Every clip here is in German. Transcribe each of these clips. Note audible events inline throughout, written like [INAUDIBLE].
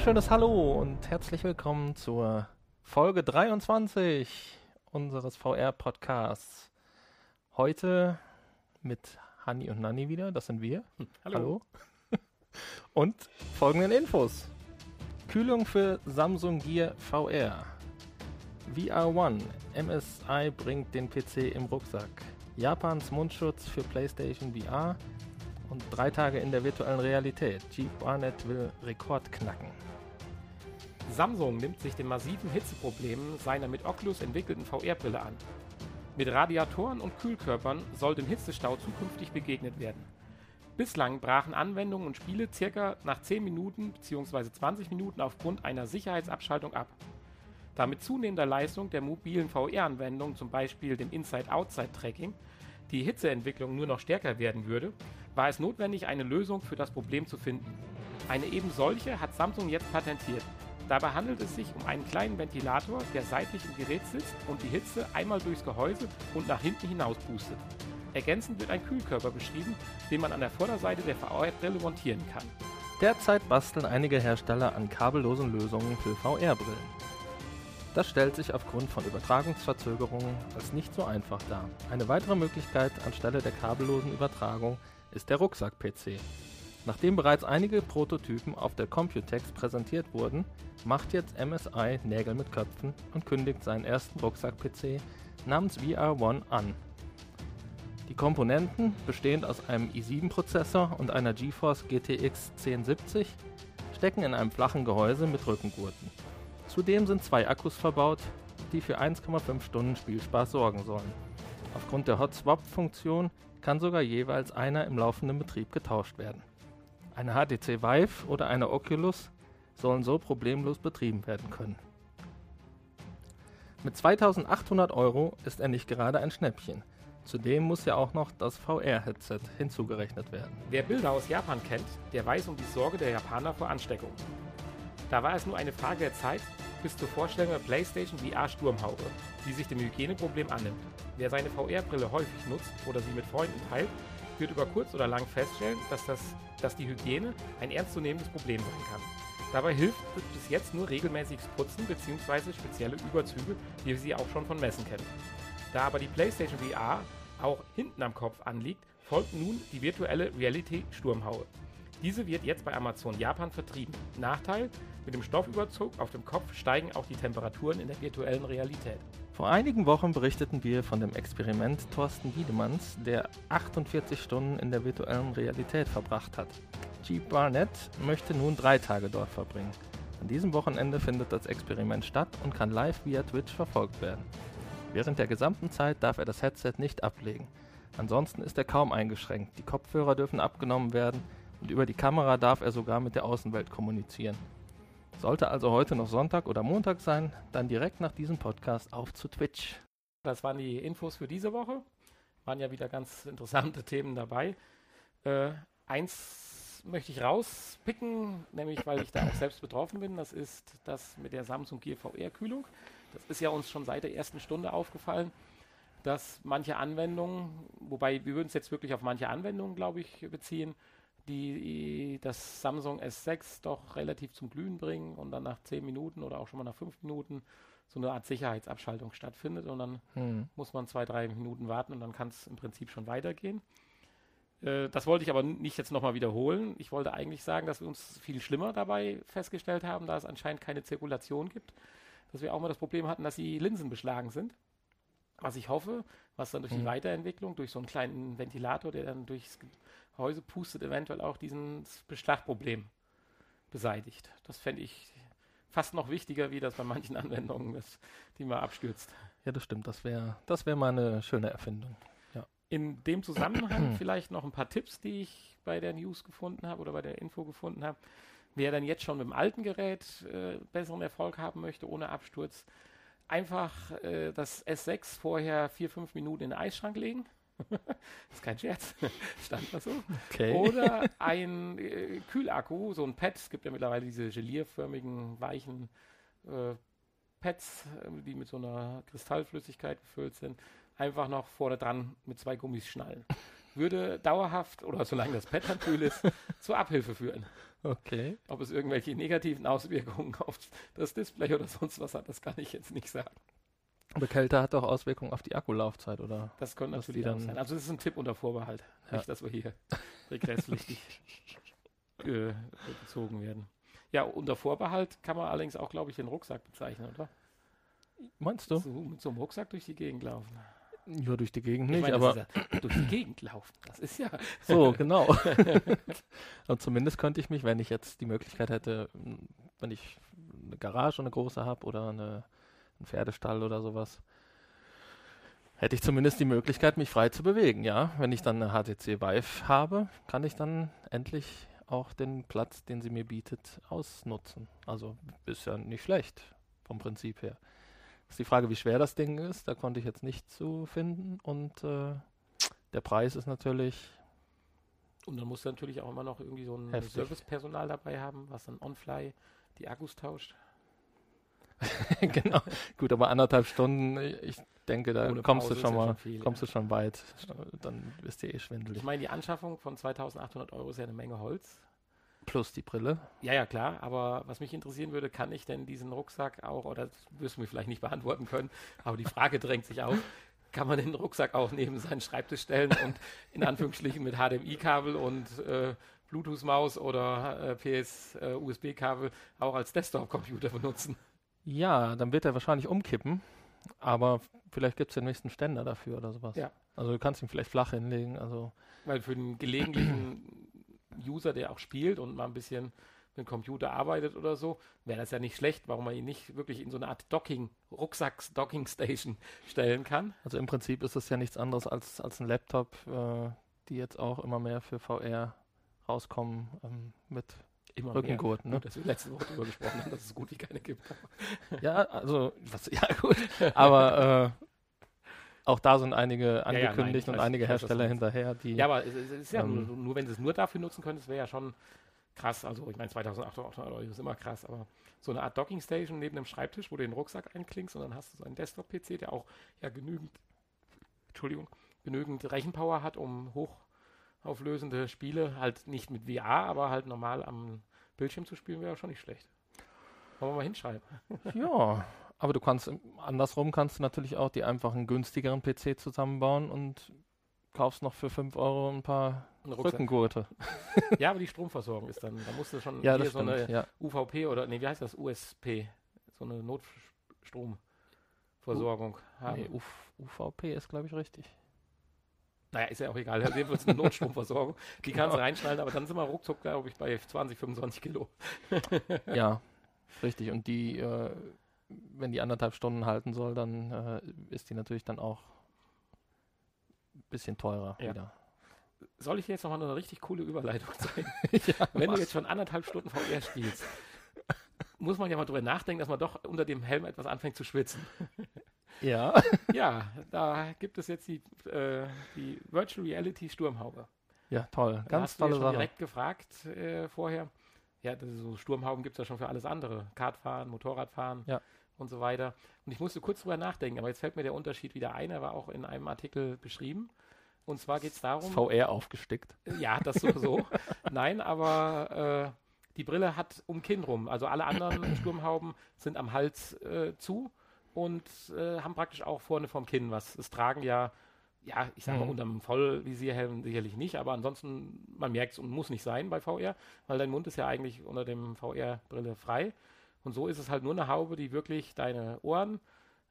wunderschönes Hallo und herzlich willkommen zur Folge 23 unseres VR-Podcasts. Heute mit Hanni und Nanni wieder, das sind wir. Hallo. Hallo. [LAUGHS] Und folgenden Infos. Kühlung für Samsung Gear VR. VR One. MSI bringt den PC im Rucksack. Japans Mundschutz für PlayStation VR. Und drei Tage in der virtuellen Realität. Jeep Barnett will Rekord knacken. Samsung nimmt sich den massiven Hitzeproblemen seiner mit Oculus entwickelten VR-Brille an. Mit Radiatoren und Kühlkörpern soll dem Hitzestau zukünftig begegnet werden. Bislang brachen Anwendungen und Spiele circa nach 10 Minuten bzw. 20 Minuten aufgrund einer Sicherheitsabschaltung ab. Da mit zunehmender Leistung der mobilen VR-Anwendungen, zum Beispiel dem Inside-Outside-Tracking, die Hitzeentwicklung nur noch stärker werden würde, war es notwendig, eine Lösung für das Problem zu finden. Eine eben solche hat Samsung jetzt patentiert. Dabei handelt es sich um einen kleinen Ventilator, der seitlich im Gerät sitzt und die Hitze einmal durchs Gehäuse und nach hinten hinaus pustet. Ergänzend wird ein Kühlkörper beschrieben, den man an der Vorderseite der VR-Brille montieren kann. Derzeit basteln einige Hersteller an kabellosen Lösungen für VR-Brillen. Das stellt sich aufgrund von Übertragungsverzögerungen als nicht so einfach dar. Eine weitere Möglichkeit anstelle der kabellosen Übertragung ist der Rucksack-PC. Nachdem bereits einige Prototypen auf der Computex präsentiert wurden, macht jetzt MSI Nägel mit Köpfen und kündigt seinen ersten Rucksack-PC namens VR One an. Die Komponenten, bestehend aus einem i7-Prozessor und einer GeForce GTX 1070, stecken in einem flachen Gehäuse mit Rückengurten. Zudem sind zwei Akkus verbaut, die für 1,5 Stunden Spielspaß sorgen sollen. Aufgrund der Hot Swap-Funktion kann sogar jeweils einer im laufenden Betrieb getauscht werden. Eine HTC Vive oder eine Oculus sollen so problemlos betrieben werden können. Mit 2800 Euro ist er nicht gerade ein Schnäppchen. Zudem muss ja auch noch das VR-Headset hinzugerechnet werden. Wer Bilder aus Japan kennt, der weiß um die Sorge der Japaner vor Ansteckung. Da war es nur eine Frage der Zeit bis zur Vorstellung der PlayStation VR Sturmhaube, die sich dem Hygieneproblem annimmt. Wer seine VR-Brille häufig nutzt oder sie mit Freunden teilt, wird über kurz oder lang feststellen, dass, das, dass die Hygiene ein ernstzunehmendes Problem sein kann. Dabei hilft bis jetzt nur regelmäßiges Putzen bzw. spezielle Überzüge, wie wir sie auch schon von Messen kennen. Da aber die PlayStation VR auch hinten am Kopf anliegt, folgt nun die virtuelle Reality Sturmhaube. Diese wird jetzt bei Amazon Japan vertrieben. Nachteil, mit dem Stoffüberzug auf dem Kopf steigen auch die Temperaturen in der virtuellen Realität. Vor einigen Wochen berichteten wir von dem Experiment Thorsten Wiedemanns, der 48 Stunden in der virtuellen Realität verbracht hat. Jeep Barnett möchte nun drei Tage dort verbringen. An diesem Wochenende findet das Experiment statt und kann live via Twitch verfolgt werden. Während der gesamten Zeit darf er das Headset nicht ablegen. Ansonsten ist er kaum eingeschränkt. Die Kopfhörer dürfen abgenommen werden und über die Kamera darf er sogar mit der Außenwelt kommunizieren. Sollte also heute noch Sonntag oder Montag sein, dann direkt nach diesem Podcast auf zu Twitch. Das waren die Infos für diese Woche. Waren ja wieder ganz interessante [LAUGHS] Themen dabei. Äh, eins möchte ich rauspicken, nämlich weil ich da auch selbst betroffen bin. Das ist das mit der Samsung Gear VR-Kühlung. Das ist ja uns schon seit der ersten Stunde aufgefallen, dass manche Anwendungen, wobei wir würden es jetzt wirklich auf manche Anwendungen, glaube ich, beziehen, die das Samsung S6 doch relativ zum Glühen bringen und dann nach 10 Minuten oder auch schon mal nach 5 Minuten so eine Art Sicherheitsabschaltung stattfindet und dann hm. muss man zwei, drei Minuten warten und dann kann es im Prinzip schon weitergehen. Äh, das wollte ich aber nicht jetzt nochmal wiederholen. Ich wollte eigentlich sagen, dass wir uns viel schlimmer dabei festgestellt haben, da es anscheinend keine Zirkulation gibt, dass wir auch mal das Problem hatten, dass die Linsen beschlagen sind. Was ich hoffe, was dann durch hm. die Weiterentwicklung, durch so einen kleinen Ventilator, der dann durchs Gehäuse pustet, eventuell auch dieses Beschlagproblem beseitigt. Das fände ich fast noch wichtiger, wie das bei manchen [LAUGHS] Anwendungen ist, die man abstürzt. Ja, das stimmt. Das wäre das wär mal eine schöne Erfindung. Ja. In dem Zusammenhang [CLEARS THROAT] vielleicht noch ein paar Tipps, die ich bei der News gefunden habe oder bei der Info gefunden habe. Wer dann jetzt schon mit dem alten Gerät äh, besseren Erfolg haben möchte, ohne Absturz, einfach äh, das S6 vorher vier, fünf Minuten in den Eisschrank legen [LAUGHS] ist kein Scherz. [LAUGHS] Stand das so. Okay. Oder [LAUGHS] ein äh, Kühlakku, so ein Pad. Es gibt ja mittlerweile diese gelierförmigen, weichen äh, Pads, äh, die mit so einer Kristallflüssigkeit gefüllt sind. Einfach noch vorne dran mit zwei Gummis schnallen. würde dauerhaft oder solange das Pad dann kühl ist, zur Abhilfe führen. Okay. Ob es irgendwelche negativen Auswirkungen auf das Display oder sonst was hat, das kann ich jetzt nicht sagen. Aber Kälte hat auch Auswirkungen auf die Akkulaufzeit, oder? Das könnte natürlich dann- sein. Also das ist ein Tipp unter Vorbehalt. Ja. Nicht, dass wir hier regresspflichtig [LAUGHS] äh, gezogen werden. Ja, unter Vorbehalt kann man allerdings auch, glaube ich, den Rucksack bezeichnen, oder? Meinst du? So, mit so einem Rucksack durch die Gegend laufen. Ja, durch die Gegend Ich nicht, meine, aber ja durch die Gegend laufen. Das ist ja. [LAUGHS] so, genau. [LAUGHS] Und zumindest könnte ich mich, wenn ich jetzt die Möglichkeit hätte, wenn ich eine Garage, eine große habe oder eine, einen Pferdestall oder sowas, hätte ich zumindest die Möglichkeit, mich frei zu bewegen, ja. Wenn ich dann eine HTC Vive habe, kann ich dann endlich auch den Platz, den sie mir bietet, ausnutzen. Also ist ja nicht schlecht vom Prinzip her. Ist die Frage, wie schwer das Ding ist. Da konnte ich jetzt nicht zu finden. Und äh, der Preis ist natürlich Und dann musst du natürlich auch immer noch irgendwie so ein. Servicepersonal dabei haben, was dann on-fly die Akkus tauscht. [LAUGHS] genau. Gut, aber anderthalb Stunden, ich denke, da Ohne kommst Pause du schon ja mal, schon viel, kommst du schon weit. Dann bist du eh schwindelig. Ich meine, die Anschaffung von 2800 Euro ist ja eine Menge Holz. Plus die Brille. Ja, ja, klar. Aber was mich interessieren würde, kann ich denn diesen Rucksack auch, oder das wirst du mir vielleicht nicht beantworten können, aber die Frage [LAUGHS] drängt sich auf, kann man den Rucksack auch neben seinen Schreibtisch stellen und in Anführungsstrichen mit HDMI-Kabel und äh, Bluetooth-Maus oder äh, PS-USB-Kabel auch als Desktop-Computer benutzen? Ja, dann wird er wahrscheinlich umkippen. Aber vielleicht gibt es den nächsten Ständer dafür oder sowas. Ja. Also du kannst ihn vielleicht flach hinlegen. Also Weil für den gelegentlichen User, der auch spielt und mal ein bisschen mit dem Computer arbeitet oder so, wäre das ja nicht schlecht, warum man ihn nicht wirklich in so eine Art Docking, Rucksacks-Docking-Station [LAUGHS] stellen kann. Also im Prinzip ist es ja nichts anderes als, als ein Laptop, äh, die jetzt auch immer mehr für VR rauskommen ähm, mit Immer Rückengurt. mehr. Ne? Gut, dass wir letzte Woche darüber gesprochen haben, dass es gut wie keine gibt. [LAUGHS] Ja, also, was, ja gut, [LAUGHS] aber äh, auch da sind einige nein, angekündigt und weiß- einige ich weiß, du Hersteller hinterher, die Ja, aber es, es ist ja Ähm. nur, nur, wenn sie es nur dafür nutzen können, das wäre ja schon krass. Also ich meine, 2800 Euro ist immer krass, aber so eine Art Docking-Station neben dem Schreibtisch, wo du den Rucksack einklingst und dann hast du so einen Desktop-PC, der auch ja genügend, Entschuldigung, genügend Rechenpower hat, um hochauflösende Spiele halt nicht mit VR, aber halt normal am Bildschirm zu spielen, wäre schon nicht schlecht. Wollen wir mal hinschreiben. [LAUGHS] Ja, aber du kannst, andersrum kannst du natürlich auch die einfachen günstigeren PC zusammenbauen und kaufst noch für 5 Euro ein paar. Rückengurte. Ja, aber die Stromversorgung ist dann, da musst du schon [LAUGHS] Ja, hier so stimmt. eine ja. UVP oder, nee, wie heißt das? USP. So eine Notstromversorgung haben. Nee, UV, UVP ist, glaube ich, richtig. Naja, ist ja auch egal. Wir uns eine Notstromversorgung. Die kannst du Genau. reinschnallen, aber dann sind wir ruckzuck, glaube ich, bei 20, 25 Kilo. [LAUGHS] Ja, richtig. Und die, äh, wenn die anderthalb Stunden halten soll, dann äh, ist die natürlich dann auch ein bisschen teurer Ja. wieder. Soll ich dir jetzt nochmal eine richtig coole Überleitung zeigen? [LAUGHS] ja, [LAUGHS] Wenn mach. du jetzt schon anderthalb Stunden VR spielst, muss man ja mal drüber nachdenken, dass man doch unter dem Helm etwas anfängt zu schwitzen. Ja. [LAUGHS] Ja, da gibt es jetzt die, äh, die Virtual Reality Sturmhaube. ja, toll. Da Ganz tolle Sache. direkt gefragt äh, vorher. Ja, so Sturmhauben gibt es ja schon für alles andere. Kartfahren, Motorradfahren Ja. und so weiter. Und ich musste kurz drüber nachdenken, aber jetzt fällt mir der Unterschied wieder ein. Er war auch in einem Artikel beschrieben. Und zwar geht es darum, VR aufgestickt. ja, das sowieso. [LAUGHS] Nein, aber äh, die Brille hat um Kinn rum. Also alle anderen Sturmhauben sind am Hals äh, zu und äh, haben praktisch auch vorne vom Kinn was. Es tragen ja, ja, ich sag mal, Mhm. unterm Vollvisierhelm sicherlich nicht, aber ansonsten, man merkt es und muss nicht sein bei VR, weil dein Mund ist ja eigentlich unter dem VR-Brille frei. Und so ist es halt nur eine Haube, die wirklich deine Ohren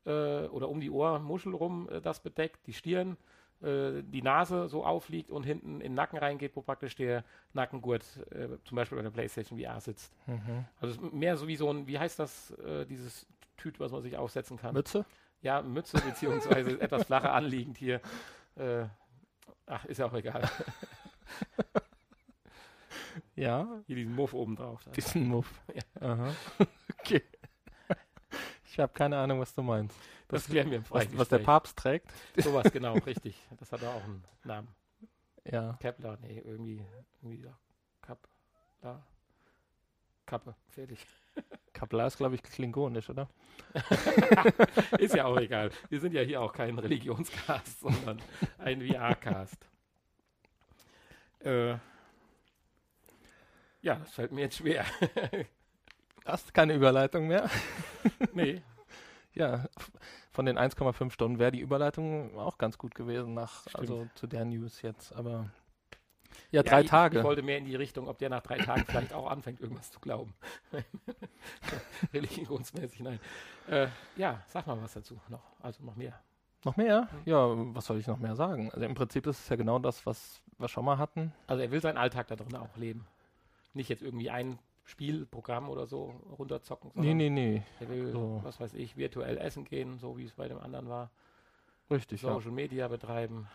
äh, oder um die Ohrmuschel rum äh, das bedeckt, die Stirn, äh, die Nase so aufliegt und hinten in den Nacken reingeht, wo praktisch der Nackengurt äh, zum Beispiel bei der PlayStation VR sitzt. Mhm. Also es ist mehr so wie so ein, wie heißt das, äh, dieses Tüt, was man sich aufsetzen kann? Mütze? ja, Mütze beziehungsweise [LAUGHS] etwas flacher anliegend hier. Äh, ach, ist ja auch egal. [LAUGHS] Ja, Hier diesen Muff oben drauf. da. [LAUGHS] diesen Muff. Ja. Okay. Ich habe keine Ahnung, was du meinst. Das klären wir im Was, was der. Papst trägt? Sowas, genau, richtig. Das hat auch einen Namen. Ja. Kepler, nee, irgendwie, irgendwie ja. Kapla. Kappe, fertig. Kapla ist, glaube ich, klingonisch, oder? [LAUGHS] Ist ja auch egal. Wir sind ja hier auch kein Religionscast, sondern ein VR-Cast. Äh, ja, das fällt mir jetzt schwer. Hast keine Überleitung mehr? nee. Ja, von den 1,5 Stunden wäre die Überleitung auch ganz gut gewesen nach, Stimmt. also zu der News jetzt, aber ja, Ja, drei ich, Tage. Ich wollte mehr in die Richtung, ob der nach drei Tagen vielleicht auch anfängt, irgendwas zu glauben. [LAUGHS] Religionsmäßig, nein. Äh, ja, sag mal was dazu noch. Also noch mehr. Noch mehr? Ja, was soll ich noch mehr sagen? Also im Prinzip ist es ja genau das, was wir schon mal hatten. Also er will seinen Alltag da drin auch leben. Nicht jetzt irgendwie ein Spielprogramm oder so runterzocken, Nee, nee, nee. er will, so. was weiß ich, virtuell essen gehen, so wie es bei dem anderen war. Richtig, ja. Social Media betreiben.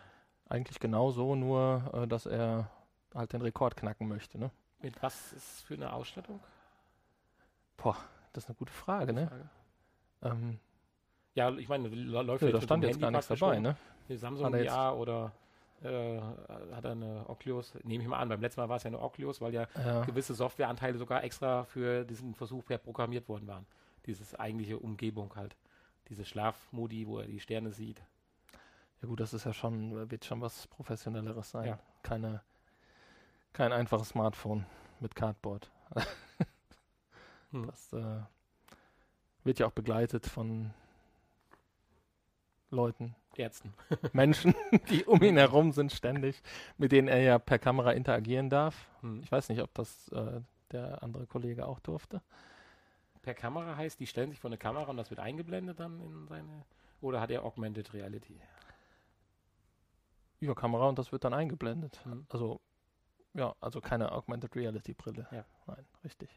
Eigentlich genau so, nur äh, dass er halt den Rekord knacken möchte, ne? Mit was ist für eine Ausstattung? Boah, das ist eine gute Frage, ne? Frage. Ähm, Ja, ich meine, läuft ja, da stand jetzt gar Handy nichts praktisch dabei, ne? Die Samsung VR oder äh, hat er eine Oculus? Nehme ich mal an. Beim letzten Mal war es ja eine Oculus, weil ja Ja. gewisse Softwareanteile sogar extra für diesen Versuch per programmiert worden waren. Dieses eigentliche Umgebung halt. Diese Schlafmodi, wo er die Sterne sieht. Ja gut, das ist ja schon, wird schon was Professionelleres sein. Ja. Keine, kein einfaches Smartphone mit Cardboard. [LAUGHS] Hm. Das äh, wird ja auch begleitet von Leuten, Ärzten. [LAUGHS] Menschen, [LAUGHS] die um ihn herum sind ständig, mit denen er ja per Kamera interagieren darf. Hm. Ich weiß nicht, ob das äh, der andere Kollege auch durfte. Per Kamera heißt, die stellen sich vor eine Kamera und das wird eingeblendet dann in seine. Oder hat er Augmented Reality? Über Kamera und das wird dann eingeblendet. Hm. Also, ja, also keine Augmented Reality Brille. Ja. Nein, richtig.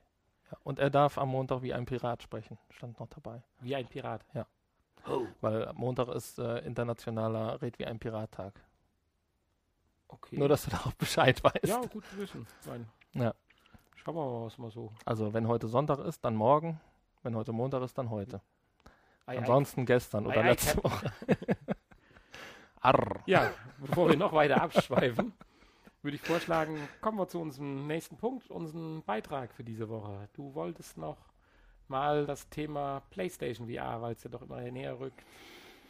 Ja. Und er darf am Montag wie ein Pirat sprechen, stand noch dabei. Wie ein Pirat. Ja. Oh, Weil Montag ist äh, internationaler Red wie ein Pirat-Tag. okay. Nur, dass du [LAUGHS] da auch Bescheid weißt. ja, gut zu wissen. Nein. Ja. Schauen wir mal, was mal so. Also, wenn heute Sonntag ist, dann morgen. Wenn heute Montag ist, dann heute. Ansonsten gestern Ei, oder letzte. Woche. [LAUGHS] Arr. Ja, bevor wir noch weiter abschweifen, würde ich vorschlagen, kommen wir zu unserem nächsten Punkt, unseren Beitrag für diese Woche. Du wolltest noch mal das Thema PlayStation VR, weil es ja doch immer näher rückt,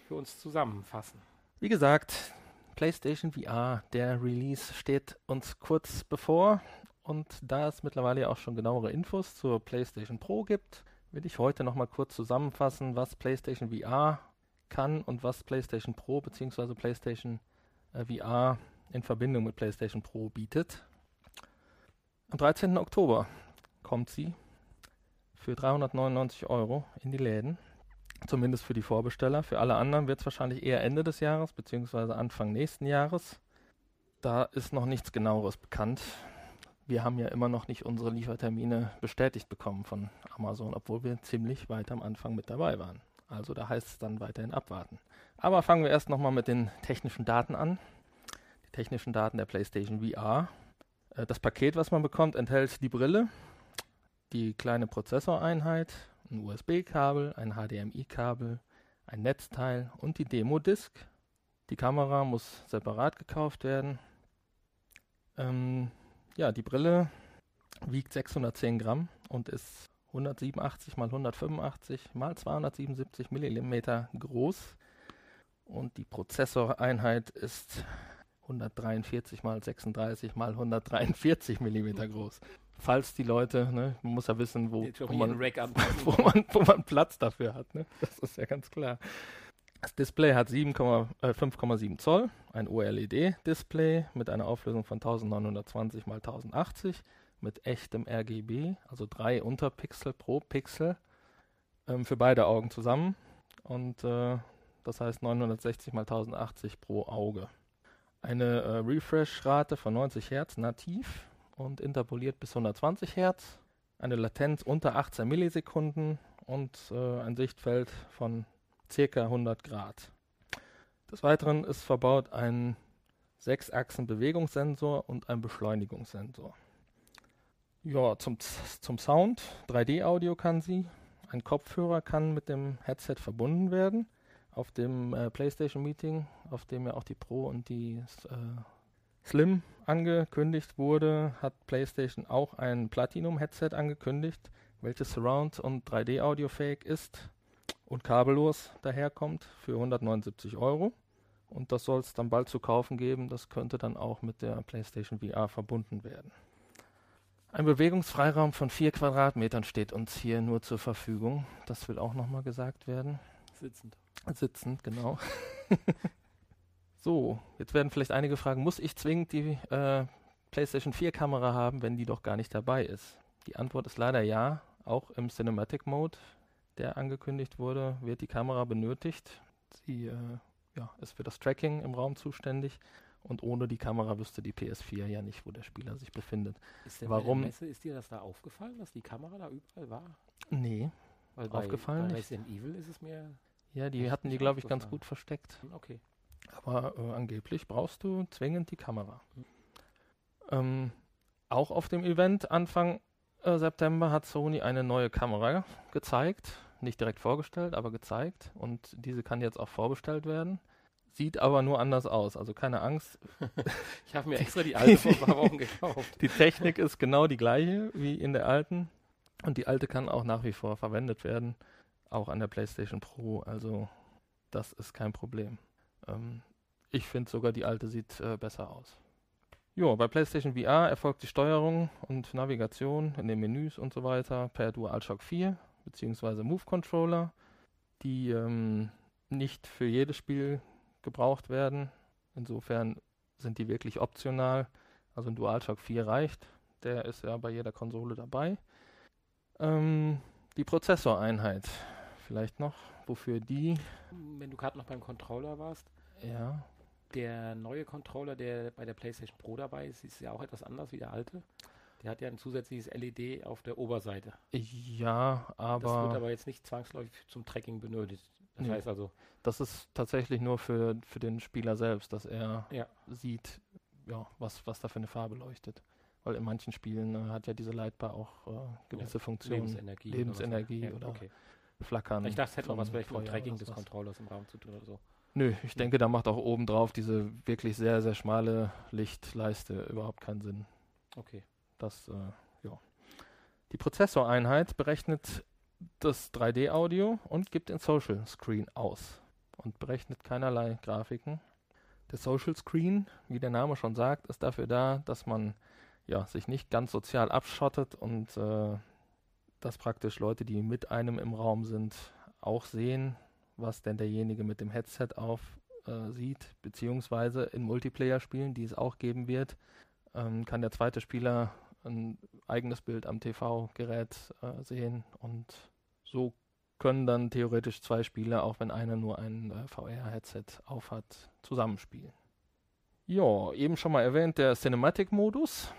für uns zusammenfassen. Wie gesagt, PlayStation VR, der Release steht uns kurz bevor. Und da es mittlerweile auch schon genauere Infos zur PlayStation Pro gibt, will ich heute nochmal kurz zusammenfassen, was PlayStation VR kann und was PlayStation Pro bzw. PlayStation äh, VR in Verbindung mit PlayStation Pro bietet. Am 13. Oktober kommt sie für 399 Euro in die Läden. Zumindest für die Vorbesteller. Für alle anderen wird es wahrscheinlich eher Ende des Jahres bzw. Anfang nächsten Jahres. Da ist noch nichts genaueres bekannt. Wir haben ja immer noch nicht unsere Liefertermine bestätigt bekommen von Amazon, obwohl wir ziemlich weit am Anfang mit dabei waren. Also da heißt es dann weiterhin abwarten. Aber fangen wir erst nochmal mit den technischen Daten an. Die technischen Daten der PlayStation VR. Äh, Das Paket, was man bekommt, enthält die Brille, die kleine Prozessoreinheit, ein USB-Kabel, ein HDMI-Kabel, ein Netzteil und die Demo-Disk. Die Kamera muss separat gekauft werden. Ähm, ja, die Brille wiegt 610 Gramm und ist 187 mal 185 mal 277 Millimeter groß. Und die Prozessoreinheit ist 143 mal 36 mal 143 Millimeter groß. Falls die Leute, ne, man muss ja wissen, wo, wo man [LAUGHS] wo man, wo man Platz dafür hat. Ne? Das ist ja ganz klar. Das Display hat 7, äh, 5,7 Zoll, ein OLED-Display mit einer Auflösung von 1920 x 1080 mit echtem RGB, also drei Unterpixel pro Pixel ähm, für beide Augen zusammen und äh, das heißt 960 x 1080 pro Auge. Eine äh, Refresh-Rate von 90 Hertz nativ und interpoliert bis 120 Hertz eine Latenz unter 18 Millisekunden und äh, ein Sichtfeld von circa 100 Grad. Des Weiteren ist verbaut ein 6-Achsen-Bewegungssensor und ein Beschleunigungssensor. Ja, zum, zum Sound, 3D-Audio kann sie. Ein Kopfhörer kann mit dem Headset verbunden werden. Auf dem äh, PlayStation Meeting, auf dem ja auch die Pro und die äh, Slim angekündigt wurde, hat PlayStation auch ein Platinum-Headset angekündigt, welches Surround- und 3D-Audio fähig ist und kabellos daherkommt für 179 Euro. Und das soll es dann bald zu kaufen geben. Das könnte dann auch mit der PlayStation VR verbunden werden. Ein Bewegungsfreiraum von vier Quadratmetern steht uns hier nur zur Verfügung. Das will auch nochmal gesagt werden. Sitzend. Sitzend, genau. [LAUGHS] so, jetzt werden vielleicht einige fragen, muss ich zwingend die äh, PlayStation 4 Kamera haben, wenn die doch gar nicht dabei ist? Die Antwort ist leider ja. Auch im Cinematic Mode, der angekündigt wurde, wird die Kamera benötigt. Sie äh, ja, ist für das Tracking im Raum zuständig. Und ohne die Kamera wüsste die PS4 ja nicht, wo der Spieler sich befindet. Ist der Warum? Messe, ist dir das da aufgefallen, dass die Kamera da überall war? Nee. Weil Aufgefallen bei, bei nicht. Resident Evil ist es mir. Ja, die hatten die, glaube ich, ganz aufgefallen. gut versteckt. Okay. Aber äh, angeblich brauchst du zwingend die Kamera. Mhm. Ähm, auch auf dem Event Anfang äh, September hat Sony eine neue Kamera gezeigt. Nicht direkt vorgestellt, aber gezeigt. Und diese kann jetzt auch vorbestellt werden. Sieht aber nur anders aus. Also keine Angst. [LAUGHS] Ich habe mir extra die alte vor ein paar Wochen gekauft. Die Technik ist genau die gleiche wie in der alten. Und die alte kann auch nach wie vor verwendet werden. Auch an der PlayStation Pro. Also das ist kein Problem. Ähm, ich finde sogar die alte sieht äh, besser aus. Jo, bei PlayStation VR erfolgt die Steuerung und Navigation in den Menüs und so weiter per DualShock 4 bzw. Move Controller, die ähm, nicht für jedes Spiel gebraucht werden. Insofern sind die wirklich optional. Also ein DualShock 4 reicht. Der ist ja bei jeder Konsole dabei. Ähm, die Prozessoreinheit vielleicht noch, wofür die, Wenn du gerade noch beim Controller warst, ja, der neue Controller, der bei der PlayStation Pro dabei ist, ist ja auch etwas anders wie der alte. Der hat ja ein zusätzliches LED auf der Oberseite. ja, das wird aber aber jetzt nicht zwangsläufig zum Tracking benötigt. Das Nee. heißt also, das ist tatsächlich nur für, für den Spieler selbst, dass er Ja. sieht, ja, was, was da für eine Farbe leuchtet. Weil in manchen Spielen äh, hat ja diese Lightbar auch äh, gewisse Funktionen, Lebensenergie. Lebensenergie oder, so. oder ja, okay. Flackern. Ich dachte, es hätte noch vom was vielleicht mit dem Feuer Tracking oder des. Controllers im Raum zu tun oder so. Nö, ich denke, da macht auch oben drauf diese wirklich sehr, sehr schmale Lichtleiste überhaupt keinen Sinn. Okay. Das, äh, ja. Die Prozessoreinheit berechnet das 3D-Audio und gibt den Social Screen aus und berechnet keinerlei Grafiken. Der Social Screen, wie der Name schon sagt, ist dafür da, dass man ja, sich nicht ganz sozial abschottet und äh, dass praktisch Leute, die mit einem im Raum sind, auch sehen, was denn derjenige mit dem Headset auf äh, sieht, beziehungsweise in Multiplayer-Spielen, die es auch geben wird, ähm, kann der zweite Spieler ein eigenes Bild am TV-Gerät äh, sehen und so können dann theoretisch zwei Spieler, auch wenn einer nur ein äh, VR-Headset aufhat, zusammenspielen. Ja, eben schon mal erwähnt, der Cinematic-Modus,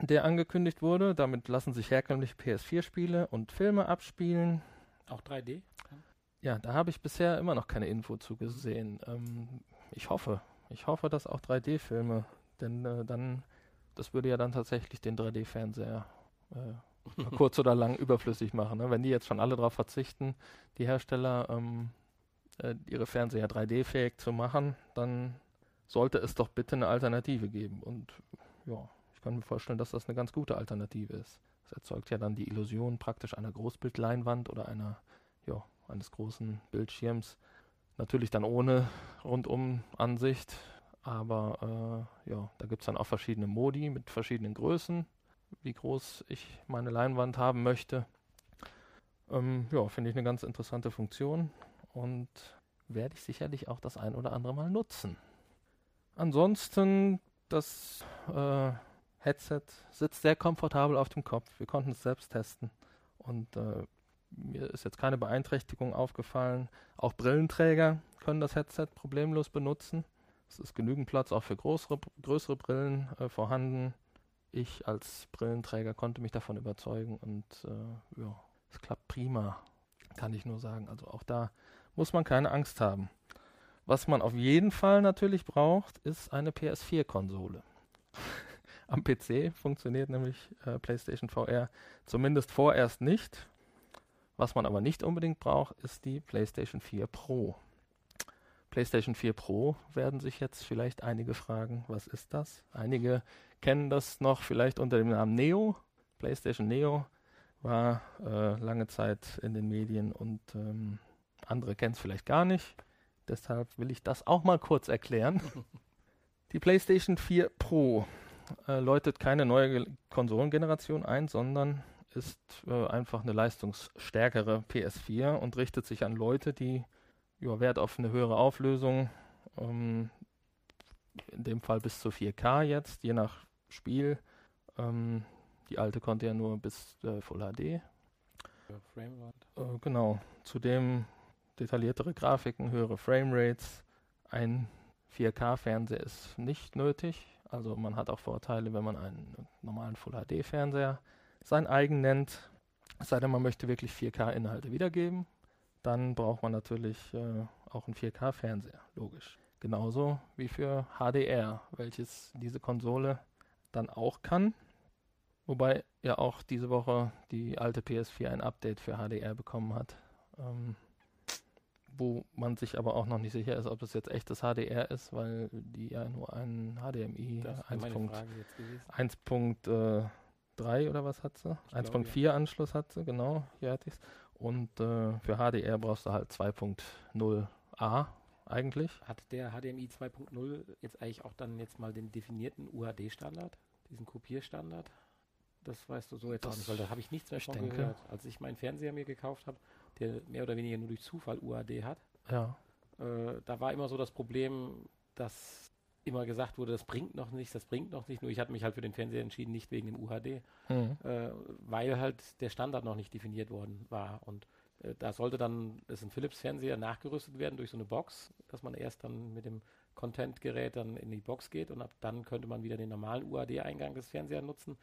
der angekündigt wurde. Damit lassen sich herkömmliche PS4-Spiele und Filme abspielen. Auch 3D? Ja, da habe ich bisher immer noch keine Info zu gesehen. Ähm, ich hoffe, ich hoffe, dass auch 3D-Filme, denn äh, dann, das würde ja dann tatsächlich den 3D-Fernseher äh, [LAUGHS] kurz oder lang überflüssig machen. Ne? Wenn die jetzt schon alle darauf verzichten, die Hersteller ähm, äh, ihre Fernseher 3D-fähig zu machen, dann sollte es doch bitte eine Alternative geben. Und ja, ich kann mir vorstellen, dass das eine ganz gute Alternative ist. Das erzeugt ja dann die Illusion praktisch einer Großbildleinwand oder einer, ja, eines großen Bildschirms. Natürlich dann ohne Rundum-Ansicht, aber äh, ja, da gibt es dann auch verschiedene Modi mit verschiedenen Größen, wie groß ich meine Leinwand haben möchte. Ähm, ja, finde ich eine ganz interessante Funktion und werde ich sicherlich auch das ein oder andere Mal nutzen. Ansonsten, das äh, Headset sitzt sehr komfortabel auf dem Kopf. Wir konnten es selbst testen und äh, mir ist jetzt keine Beeinträchtigung aufgefallen. Auch Brillenträger können das Headset problemlos benutzen. Es ist genügend Platz auch für größere, größere Brillen äh, vorhanden. Ich als Brillenträger konnte mich davon überzeugen und äh, ja, es klappt prima, kann ich nur sagen. Also auch da muss man keine Angst haben. Was man auf jeden Fall natürlich braucht, ist eine PS4-Konsole. [LAUGHS] Am PC funktioniert nämlich äh, PlayStation VR zumindest vorerst nicht. Was man aber nicht unbedingt braucht, ist die PlayStation 4 Pro. PlayStation 4 Pro werden sich jetzt vielleicht einige fragen, was ist das? Einige kennen das noch vielleicht unter dem Namen Neo. PlayStation Neo war äh, lange Zeit in den Medien und ähm, andere kennen es vielleicht gar nicht. Deshalb will ich das auch mal kurz erklären. [LAUGHS] Die PlayStation 4 Pro äh, läutet keine neue Konsolengeneration ein, sondern ist äh, einfach eine leistungsstärkere PS4 und richtet sich an Leute, die ja, Wert auf eine höhere Auflösung, ähm, in dem Fall bis zu 4K jetzt, je nach Spiel. Ähm, die alte konnte ja nur bis äh, Full HD. Äh, genau. Zudem detailliertere Grafiken, höhere Framerates. Ein 4K-Fernseher ist nicht nötig. Also man hat auch Vorteile, wenn man einen normalen Full HD-Fernseher sein eigen nennt. Es sei denn, man möchte wirklich 4K-Inhalte wiedergeben. Dann braucht man natürlich äh, auch einen 4K-Fernseher, logisch. Genauso wie für HDR, welches diese Konsole dann auch kann. Wobei ja auch diese Woche die alte PS4 ein Update für HDR bekommen hat. Ähm, wo man sich aber auch noch nicht sicher ist, ob das jetzt echtes HDR ist, weil die ja nur einen HDMI 1.3 oder was hat sie? 1.4 ja. Anschluss hat sie, genau, hier hatte ich es. Und äh, für HDR brauchst du halt 2.0a eigentlich. Hat der HDMI 2.0 jetzt eigentlich auch dann jetzt mal den definierten UHD-Standard, diesen Kopierstandard? Das weißt du so jetzt das auch nicht, weil da habe ich nichts mehr von denke. gehört. Als ich meinen Fernseher mir gekauft habe, der mehr oder weniger nur durch Zufall UHD hat, ja. Äh, da war immer so das Problem, dass immer gesagt wurde, das bringt noch nichts, das bringt noch nicht. Nur ich hatte mich halt für den Fernseher entschieden, nicht wegen dem UHD, mhm. äh, weil halt der Standard noch nicht definiert worden war. Und äh, da sollte dann, das ist ein Philips-Fernseher, nachgerüstet werden durch so eine Box, dass man erst dann mit dem Content-Gerät dann in die Box geht und ab dann könnte man wieder den normalen UHD-Eingang des Fernsehers nutzen.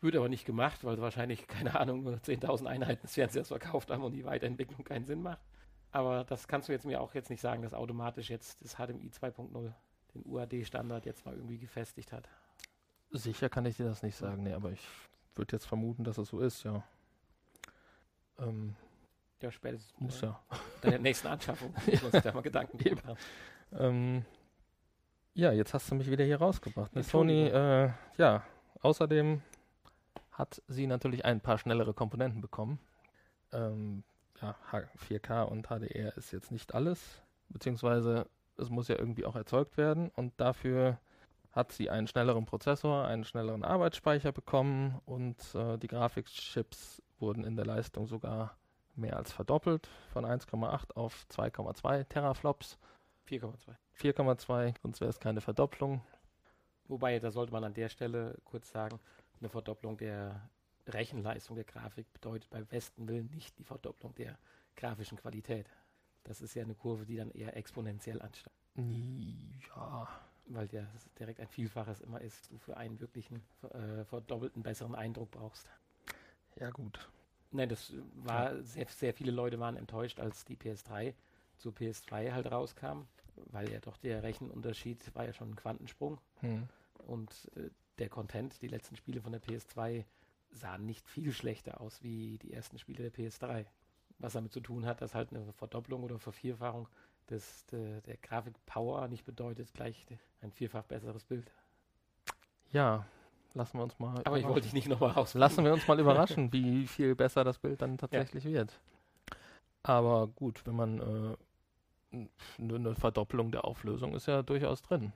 Wird aber nicht gemacht, weil wahrscheinlich, [LAUGHS] keine Ahnung, nur 10.000 Einheiten des Fernsehers verkauft haben und die Weiterentwicklung keinen Sinn macht. Aber das kannst du jetzt mir auch jetzt nicht sagen, dass automatisch jetzt das HDMI 2.0 den UAD-Standard jetzt mal irgendwie gefestigt hat. Sicher kann ich dir das nicht sagen, nee, aber ich würde jetzt vermuten, dass es so ist, ja. Ähm, ja, spätestens muss ja. der nächsten Anschaffung [LAUGHS] muss man sich da mal Gedanken geben. Ähm, ja, jetzt hast du mich wieder hier rausgebracht. Ne? Sony, äh, ja, außerdem hat sie natürlich ein paar schnellere Komponenten bekommen. Ähm, ja, 4K und HDR ist jetzt nicht alles, beziehungsweise es muss ja irgendwie auch erzeugt werden und dafür hat sie einen schnelleren Prozessor, einen schnelleren Arbeitsspeicher bekommen und äh, die Grafikchips wurden in der Leistung sogar mehr als verdoppelt, von 1,8 auf 2,2 Teraflops. 4,2. 4,2, sonst wäre es keine Verdopplung. Wobei, da sollte man an der Stelle kurz sagen, eine Verdopplung der Rechenleistung der Grafik bedeutet beim besten Willen nicht die Verdopplung der grafischen Qualität. Das ist ja eine Kurve, die dann eher exponentiell ansteigt. Ja. Weil der direkt ein Vielfaches immer ist, du für einen wirklichen äh, verdoppelten besseren Eindruck brauchst. Ja, gut. Nein, das war, ja. sehr, sehr viele Leute waren enttäuscht, als die PS3 zu PS2 halt rauskam, weil ja doch der Rechenunterschied war ja schon ein Quantensprung. Hm. Und äh, der Content, die letzten Spiele von der PS2 sahen nicht viel schlechter aus wie die ersten Spiele der PS3. Was damit zu tun hat, dass halt eine Verdopplung oder Vervierfachung des, de, der Grafikpower nicht bedeutet gleich ein vierfach besseres Bild. Ja, lassen wir uns mal. Aber ich wollte dich nicht nochmal raus. Lassen wir uns mal [LAUGHS] überraschen, wie viel besser das Bild dann tatsächlich ja. wird. Aber gut, wenn man äh, eine Verdopplung der Auflösung ist ja durchaus drin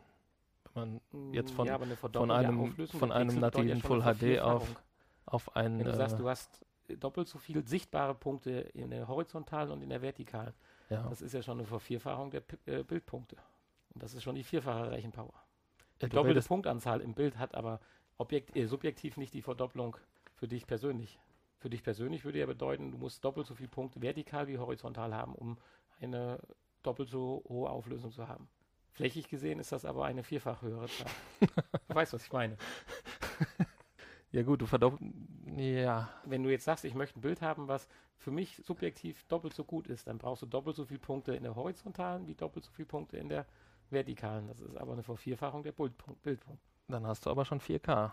man jetzt von, ja, von einem, von einem nativen Full HD auf, auf einen. Wenn du äh, sagst, du hast doppelt so viele sichtbare Punkte in der horizontalen und in der vertikalen. Ja. Das ist ja schon eine Vervierfachung der P äh, Bildpunkte. Und das ist schon die vierfache Rechenpower. Die doppelte Punktanzahl im Bild hat aber objekt, äh, subjektiv nicht die Verdopplung für dich persönlich. Für dich persönlich würde ja bedeuten, du musst doppelt so viele Punkte vertikal wie horizontal haben, um eine doppelt so hohe Auflösung zu haben. Flächig gesehen ist das aber eine vierfach höhere Zahl. [LAUGHS] du weißt, was ich meine. [LAUGHS] Ja gut, du verdoppelst. Ja. Wenn du jetzt sagst, ich möchte ein Bild haben, was für mich subjektiv doppelt so gut ist, dann brauchst du doppelt so viele Punkte in der horizontalen wie doppelt so viele Punkte in der vertikalen. Das ist aber eine Vervierfachung der Bildpunkt. Bildpunkt. Dann hast du aber schon 4K.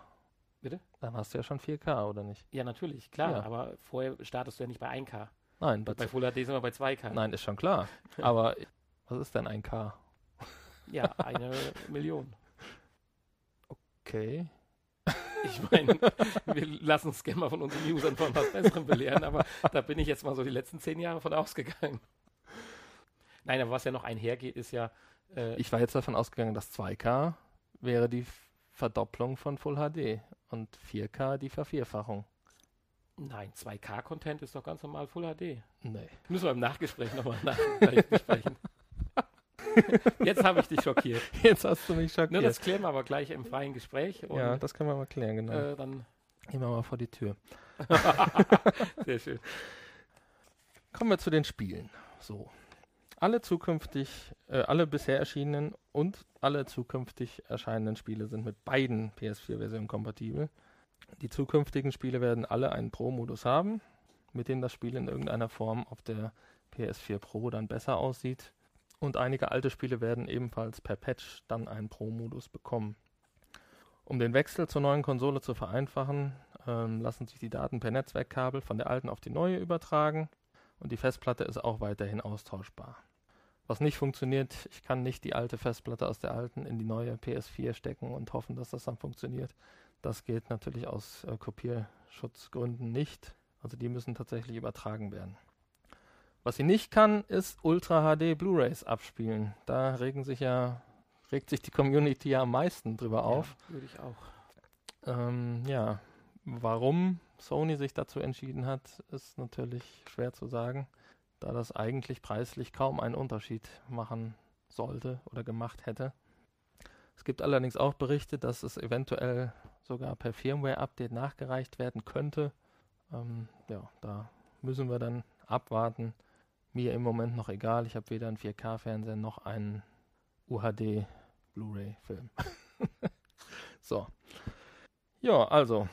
Bitte? Dann hast du ja schon 4K, oder nicht? Ja, natürlich, klar. Ja. Aber vorher startest du ja nicht bei 1K. Nein. Bei, bei Full HD sind wir bei 2K. Nein, ist schon klar. aber [LAUGHS] was ist denn 1K? Ja, eine Million. Okay. Ich meine, wir lassen uns gerne mal von unseren Usern von was Besserem belehren, aber da bin ich jetzt mal so die letzten zehn Jahre von ausgegangen. Nein, aber was ja noch einhergeht, ist ja. Äh, ich war jetzt davon ausgegangen, dass 2K wäre die Verdopplung von Full HD und 4K die Vervierfachung. Nein, 2K-Content ist doch ganz normal Full HD. Nee. Müssen wir im Nachgespräch nochmal nach [LAUGHS] besprechen. [LAUGHS] Jetzt habe ich dich schockiert. [LAUGHS] Jetzt hast du mich schockiert. Ne, das klären wir aber gleich im freien Gespräch. ja, das können wir mal klären, genau. Äh, dann gehen wir mal vor die Tür. [LAUGHS] Sehr schön. Kommen wir zu den Spielen. So. Alle zukünftig, äh, alle bisher erschienenen und alle zukünftig erscheinenden Spiele sind mit beiden PS4-Versionen kompatibel. Die zukünftigen Spiele werden alle einen Pro-Modus haben, mit dem das Spiel in irgendeiner Form auf der PS4 Pro dann besser aussieht. Und einige alte Spiele werden ebenfalls per Patch dann einen Pro-Modus bekommen. Um den Wechsel zur neuen Konsole zu vereinfachen, ähm, lassen sich die Daten per Netzwerkkabel von der alten auf die neue übertragen und die Festplatte ist auch weiterhin austauschbar. Was nicht funktioniert, ich kann nicht die alte Festplatte aus der alten in die neue PS4 stecken und hoffen, dass das dann funktioniert. Das geht natürlich aus äh, Kopierschutzgründen nicht. Also die müssen tatsächlich übertragen werden. Was sie nicht kann, ist Ultra HD Blu-rays abspielen. Da regen sich ja, regt sich die Community ja am meisten drüber auf. Ja, würde ich auch. Ähm, ja, warum Sony sich dazu entschieden hat, ist natürlich schwer zu sagen, da das eigentlich preislich kaum einen Unterschied machen sollte oder gemacht hätte. Es gibt allerdings auch Berichte, dass es eventuell sogar per Firmware-Update nachgereicht werden könnte. Ähm, ja, da müssen wir dann abwarten. Mir im Moment noch egal. Ich habe weder einen 4K-Fernseher noch einen UHD Blu-ray-Film. [LAUGHS] so. Ja, also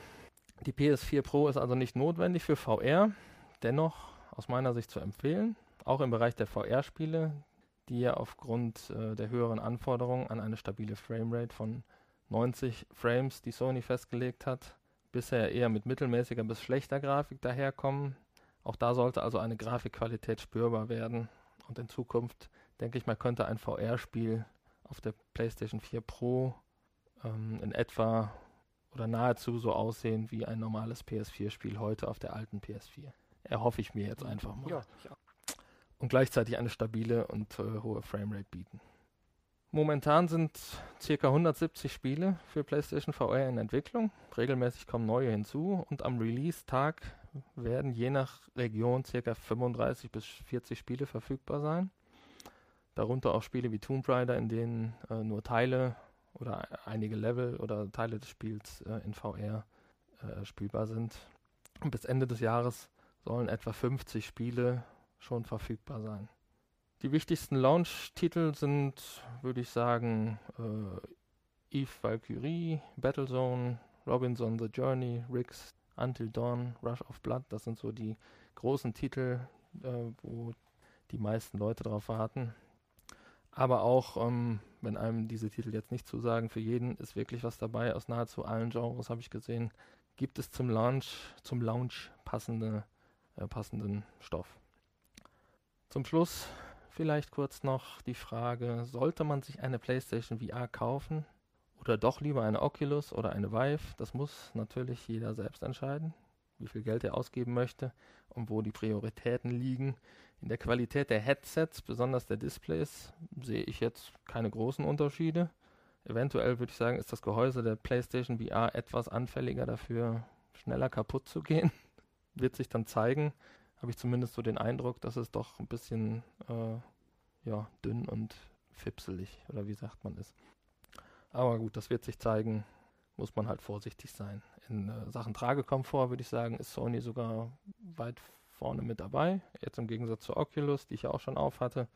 die PS4 Pro ist also nicht notwendig für VR. Dennoch aus meiner Sicht zu empfehlen. Auch im Bereich der VR-Spiele, die ja aufgrund äh, der höheren Anforderungen an eine stabile Framerate von 90 Frames, die Sony festgelegt hat, bisher eher mit mittelmäßiger bis schlechter Grafik daherkommen. Auch da sollte also eine Grafikqualität spürbar werden. Und in Zukunft, denke ich mal, könnte ein VR-Spiel auf der PlayStation 4 Pro ähm, in etwa oder nahezu so aussehen wie ein normales PS4-Spiel heute auf der alten PS4. Erhoffe ich mir jetzt einfach mal. Ja, und gleichzeitig eine stabile und äh, hohe Framerate bieten. Momentan sind ca. 170 Spiele für PlayStation VR in Entwicklung. Regelmäßig kommen neue hinzu und am Release-Tag werden je nach Region ca. 35 bis 40 Spiele verfügbar sein. Darunter auch Spiele wie Tomb Raider, in denen äh, nur Teile oder einige Level oder Teile des Spiels äh, in VR äh, spielbar sind. Und bis Ende des Jahres sollen etwa 50 Spiele schon verfügbar sein. Die wichtigsten Launch-Titel sind, würde ich sagen, äh, Eve Valkyrie, Battlezone, Robinson The Journey, Riggs, Until Dawn, Rush of Blood. Das sind so die großen Titel, äh, wo die meisten Leute darauf warten. Aber auch, ähm, wenn einem diese Titel jetzt nicht zusagen, für jeden ist wirklich was dabei. Aus nahezu allen Genres habe ich gesehen, gibt es zum Launch, zum Launch passende, äh, passenden Stoff. Zum Schluss vielleicht kurz noch die Frage, sollte man sich eine PlayStation VR kaufen oder doch lieber eine Oculus oder eine Vive? Das muss natürlich jeder selbst entscheiden, wie viel Geld er ausgeben möchte und wo die Prioritäten liegen. In der Qualität der Headsets, besonders der Displays, sehe ich jetzt keine großen Unterschiede. Eventuell würde ich sagen, ist das Gehäuse der PlayStation VR etwas anfälliger dafür, schneller kaputt zu gehen. [LAUGHS] Wird sich dann zeigen habe ich zumindest so den Eindruck, dass es doch ein bisschen äh, ja, dünn und fipselig oder wie sagt man es. Aber gut, das wird sich zeigen, muss man halt vorsichtig sein. In äh, Sachen Tragekomfort würde ich sagen, ist Sony sogar weit vorne mit dabei. Jetzt im Gegensatz zur Oculus, die ich ja auch schon auf hatte.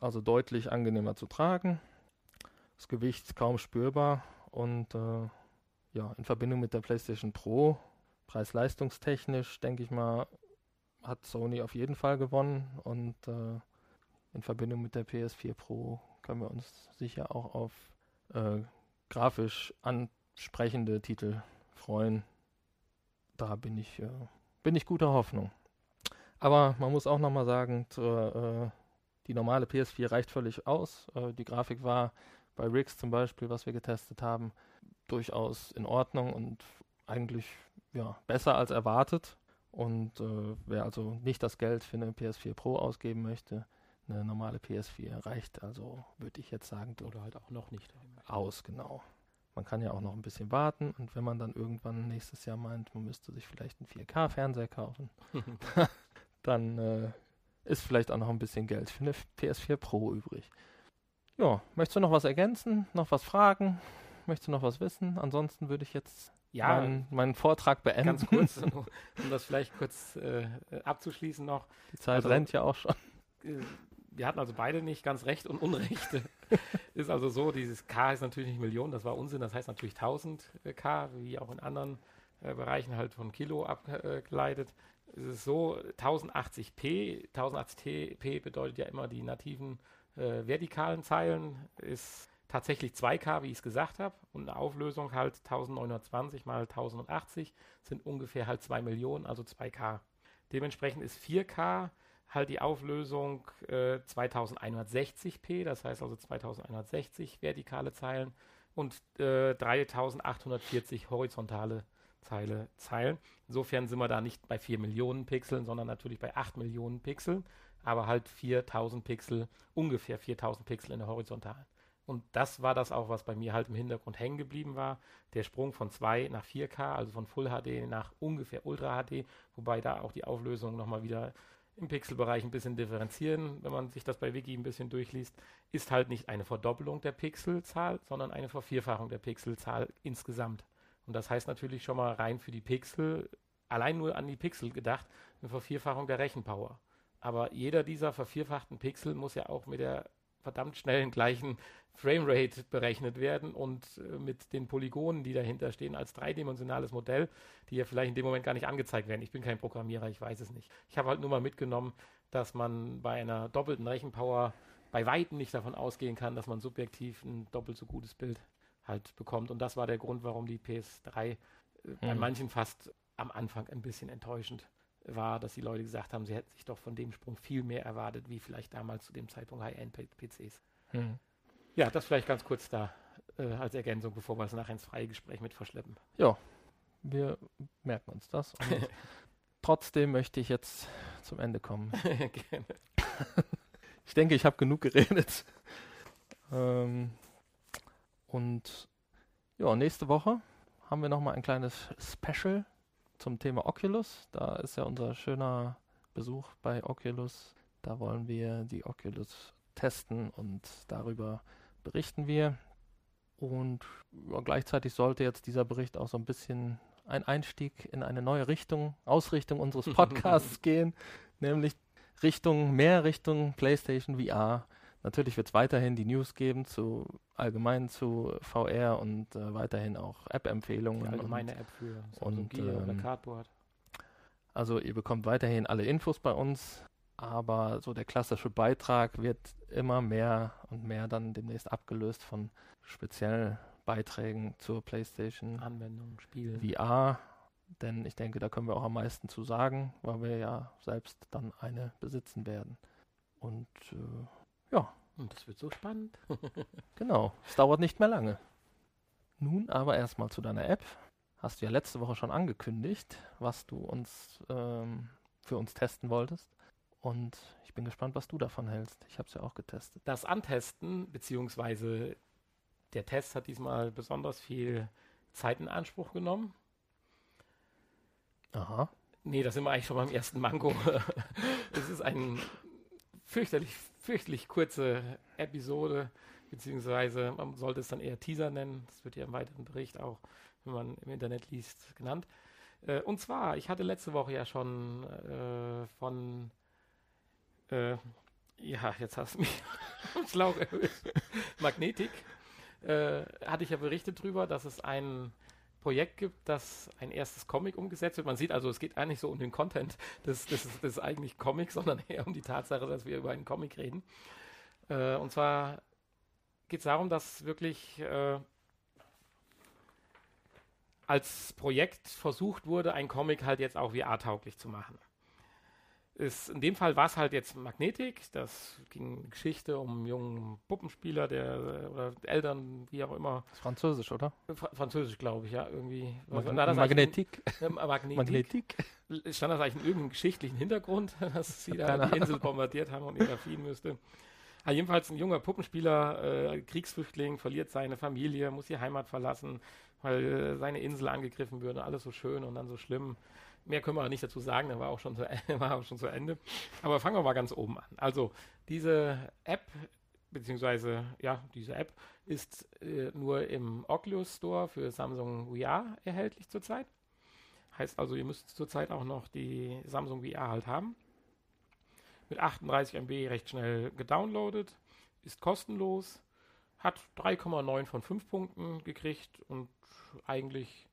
Also deutlich angenehmer zu tragen. Das Gewicht kaum spürbar und äh, ja, in Verbindung mit der PlayStation Pro, preis-leistungstechnisch, denke ich mal, hat Sony auf jeden Fall gewonnen und äh, in Verbindung mit der PS4 Pro können wir uns sicher auch auf äh, grafisch ansprechende Titel freuen. Da bin ich, äh, bin ich guter Hoffnung. Aber man muss auch nochmal sagen, zur, äh, die normale PS4 reicht völlig aus. Äh, die Grafik war bei Riggs zum Beispiel, was wir getestet haben, durchaus in Ordnung und eigentlich ja, besser als erwartet. Und äh, wer also nicht das Geld für eine PS4 Pro ausgeben möchte, eine normale PS4 reicht also, würde ich jetzt sagen, Oder halt auch noch nicht. Aus, genau. Man kann ja auch noch ein bisschen warten und wenn man dann irgendwann nächstes Jahr meint, man müsste sich vielleicht einen 4K-Fernseher kaufen, [LAUGHS] dann äh, ist vielleicht auch noch ein bisschen Geld für eine PS4 Pro übrig. Ja, möchtest du noch was ergänzen, noch was fragen? Möchtest du noch was wissen? Ansonsten würde ich jetzt Ja, meinen, meinen Vortrag beenden. ganz kurz, um [LAUGHS] um das vielleicht kurz äh, abzuschließen noch. Die Zeit Also- rennt ja auch schon. Wir hatten also beide nicht ganz Recht und Unrecht. [LAUGHS] ist also so, dieses K ist natürlich nicht Millionen, das war Unsinn, das heißt natürlich 1000 äh, K, wie auch in anderen äh, Bereichen halt von Kilo abgeleitet. Es ist so, 1080p, 1080p bedeutet ja immer die nativen äh, vertikalen Zeilen, ist tatsächlich 2K, wie ich es gesagt habe, und eine Auflösung halt 1920 mal 1080 sind ungefähr halt 2 Millionen, also 2K. Dementsprechend ist 4K halt die Auflösung äh, 2160p, das heißt also 2160 vertikale Zeilen und äh, 3840 horizontale Zeile, Zeilen. Insofern sind wir da nicht bei 4 Millionen Pixeln, sondern natürlich bei 8 Millionen Pixeln, aber halt 4000 Pixel, ungefähr 4000 Pixel in der horizontalen. Und das war das auch, was bei mir halt im Hintergrund hängen geblieben war. Der Sprung von 2 nach 4K, also von Full HD nach ungefähr Ultra HD, wobei da auch die Auflösung nochmal wieder im Pixelbereich ein bisschen differenzieren, wenn man sich das bei Wiki ein bisschen durchliest, ist halt nicht eine Verdoppelung der Pixelzahl, sondern eine Vervierfachung der Pixelzahl insgesamt. Und das heißt natürlich schon mal rein für die Pixel, allein nur an die Pixel gedacht, eine Vervierfachung der Rechenpower. Aber jeder dieser vervierfachten Pixel muss ja auch mit der verdammt schnellen gleichen Framerate berechnet werden und äh, mit den Polygonen, die dahinter stehen, als dreidimensionales Modell, die ja vielleicht in dem Moment gar nicht angezeigt werden. Ich bin kein Programmierer, ich weiß es nicht. Ich habe halt nur mal mitgenommen, dass man bei einer doppelten Rechenpower bei Weitem nicht davon ausgehen kann, dass man subjektiv ein doppelt so gutes Bild halt bekommt. Und das war der Grund, warum die PS3 äh, bei Mhm. manchen fast am Anfang ein bisschen enttäuschend war, dass die Leute gesagt haben, sie hätten sich doch von dem Sprung viel mehr erwartet, wie vielleicht damals zu dem Zeitpunkt High-End-PCs. Hm. Ja, das vielleicht ganz kurz da äh, als Ergänzung, bevor wir es nachher ins freie Gespräch mit verschleppen. Wir merken uns das. [LAUGHS] Trotzdem möchte ich jetzt zum Ende kommen. [LAUGHS] Gerne. [LAUGHS] Ich denke, ich habe genug geredet. Ähm, und ja, nächste Woche haben wir nochmal ein kleines Special zum Thema Oculus. Da ist ja unser schöner Besuch bei Oculus. Da wollen wir die Oculus testen und darüber berichten wir. Und ja, gleichzeitig sollte jetzt dieser Bericht auch so ein bisschen ein Einstieg in eine neue Richtung, Ausrichtung unseres [LAUGHS] Podcasts gehen, nämlich Richtung, mehr Richtung PlayStation VR. Natürlich wird es weiterhin die News geben zu allgemein zu VR und äh, weiterhin auch App-Empfehlungen. allgemeine und- App für Samsung und, Gear oder ähm, Cardboard. Also ihr bekommt weiterhin alle Infos bei uns, aber so der klassische Beitrag wird immer mehr und mehr dann demnächst abgelöst von speziellen Beiträgen zur PlayStation Anwendungen, Spiele. VR, denn ich denke, da können wir auch am meisten zu sagen, weil wir ja selbst dann eine besitzen werden. Und äh, Und das wird so spannend. [LAUGHS] genau, es dauert nicht mehr lange. Nun aber erstmal zu deiner App. Hast du ja letzte Woche schon angekündigt, was du uns ähm, für uns testen wolltest. Und ich bin gespannt, was du davon hältst. Ich habe es ja auch getestet. Das Antesten, beziehungsweise der Test hat diesmal besonders viel Zeit in Anspruch genommen. Aha. Nee, da sind wir eigentlich schon beim ersten Mango. [LAUGHS] es ist eine fürchterlich, fürchterlich kurze Episode, beziehungsweise man sollte es dann eher Teaser nennen. Das wird ja im weiteren Bericht auch, wenn man im Internet liest, genannt. Äh, und zwar, ich hatte letzte Woche ja schon äh, von, äh, ja, jetzt hast du mich [LAUGHS] am Schlauch erhöht, Magnetik, äh, hatte ich ja berichtet drüber, dass es ein Projekt gibt, das ein erstes Comic umgesetzt wird. Man sieht also, es geht eigentlich so um den Content des, des, des eigentlich Comics, [LAUGHS] sondern eher um die Tatsache, dass wir über einen Comic reden. Äh, und zwar geht es darum, dass wirklich äh, als Projekt versucht wurde, ein Comic halt jetzt auch VR-tauglich zu machen. Ist, in dem Fall war es halt jetzt Magnetik. Das ging Geschichte um einen jungen Puppenspieler, der oder Eltern, wie auch immer. Das ist Französisch, oder? Fra Französisch, glaube ich, ja, irgendwie. Mag Magnetik. In, äh, Magnetik. Magnetik. Stand das eigentlich in irgendeinem geschichtlichen Hintergrund, [LAUGHS] dass sie da die Insel bombardiert haben und ihn da fliehen müsste? Ja, jedenfalls ein junger Puppenspieler, äh, Kriegsflüchtling, verliert seine Familie, muss die Heimat verlassen, weil äh, seine Insel angegriffen würde. Alles so schön und dann so schlimm. Mehr können wir nicht dazu sagen, der war auch schon zu, [LAUGHS] war auch schon zu Ende. Aber fangen wir mal ganz oben an. Also, diese App, beziehungsweise, ja, diese App ist äh, nur im Oculus Store für Samsung VR erhältlich zurzeit. Heißt also, ihr müsst zurzeit auch noch die Samsung VR halt haben mit 38 MB recht schnell gedownloadet, ist kostenlos, hat 3,9 von 5 Punkten gekriegt und eigentlich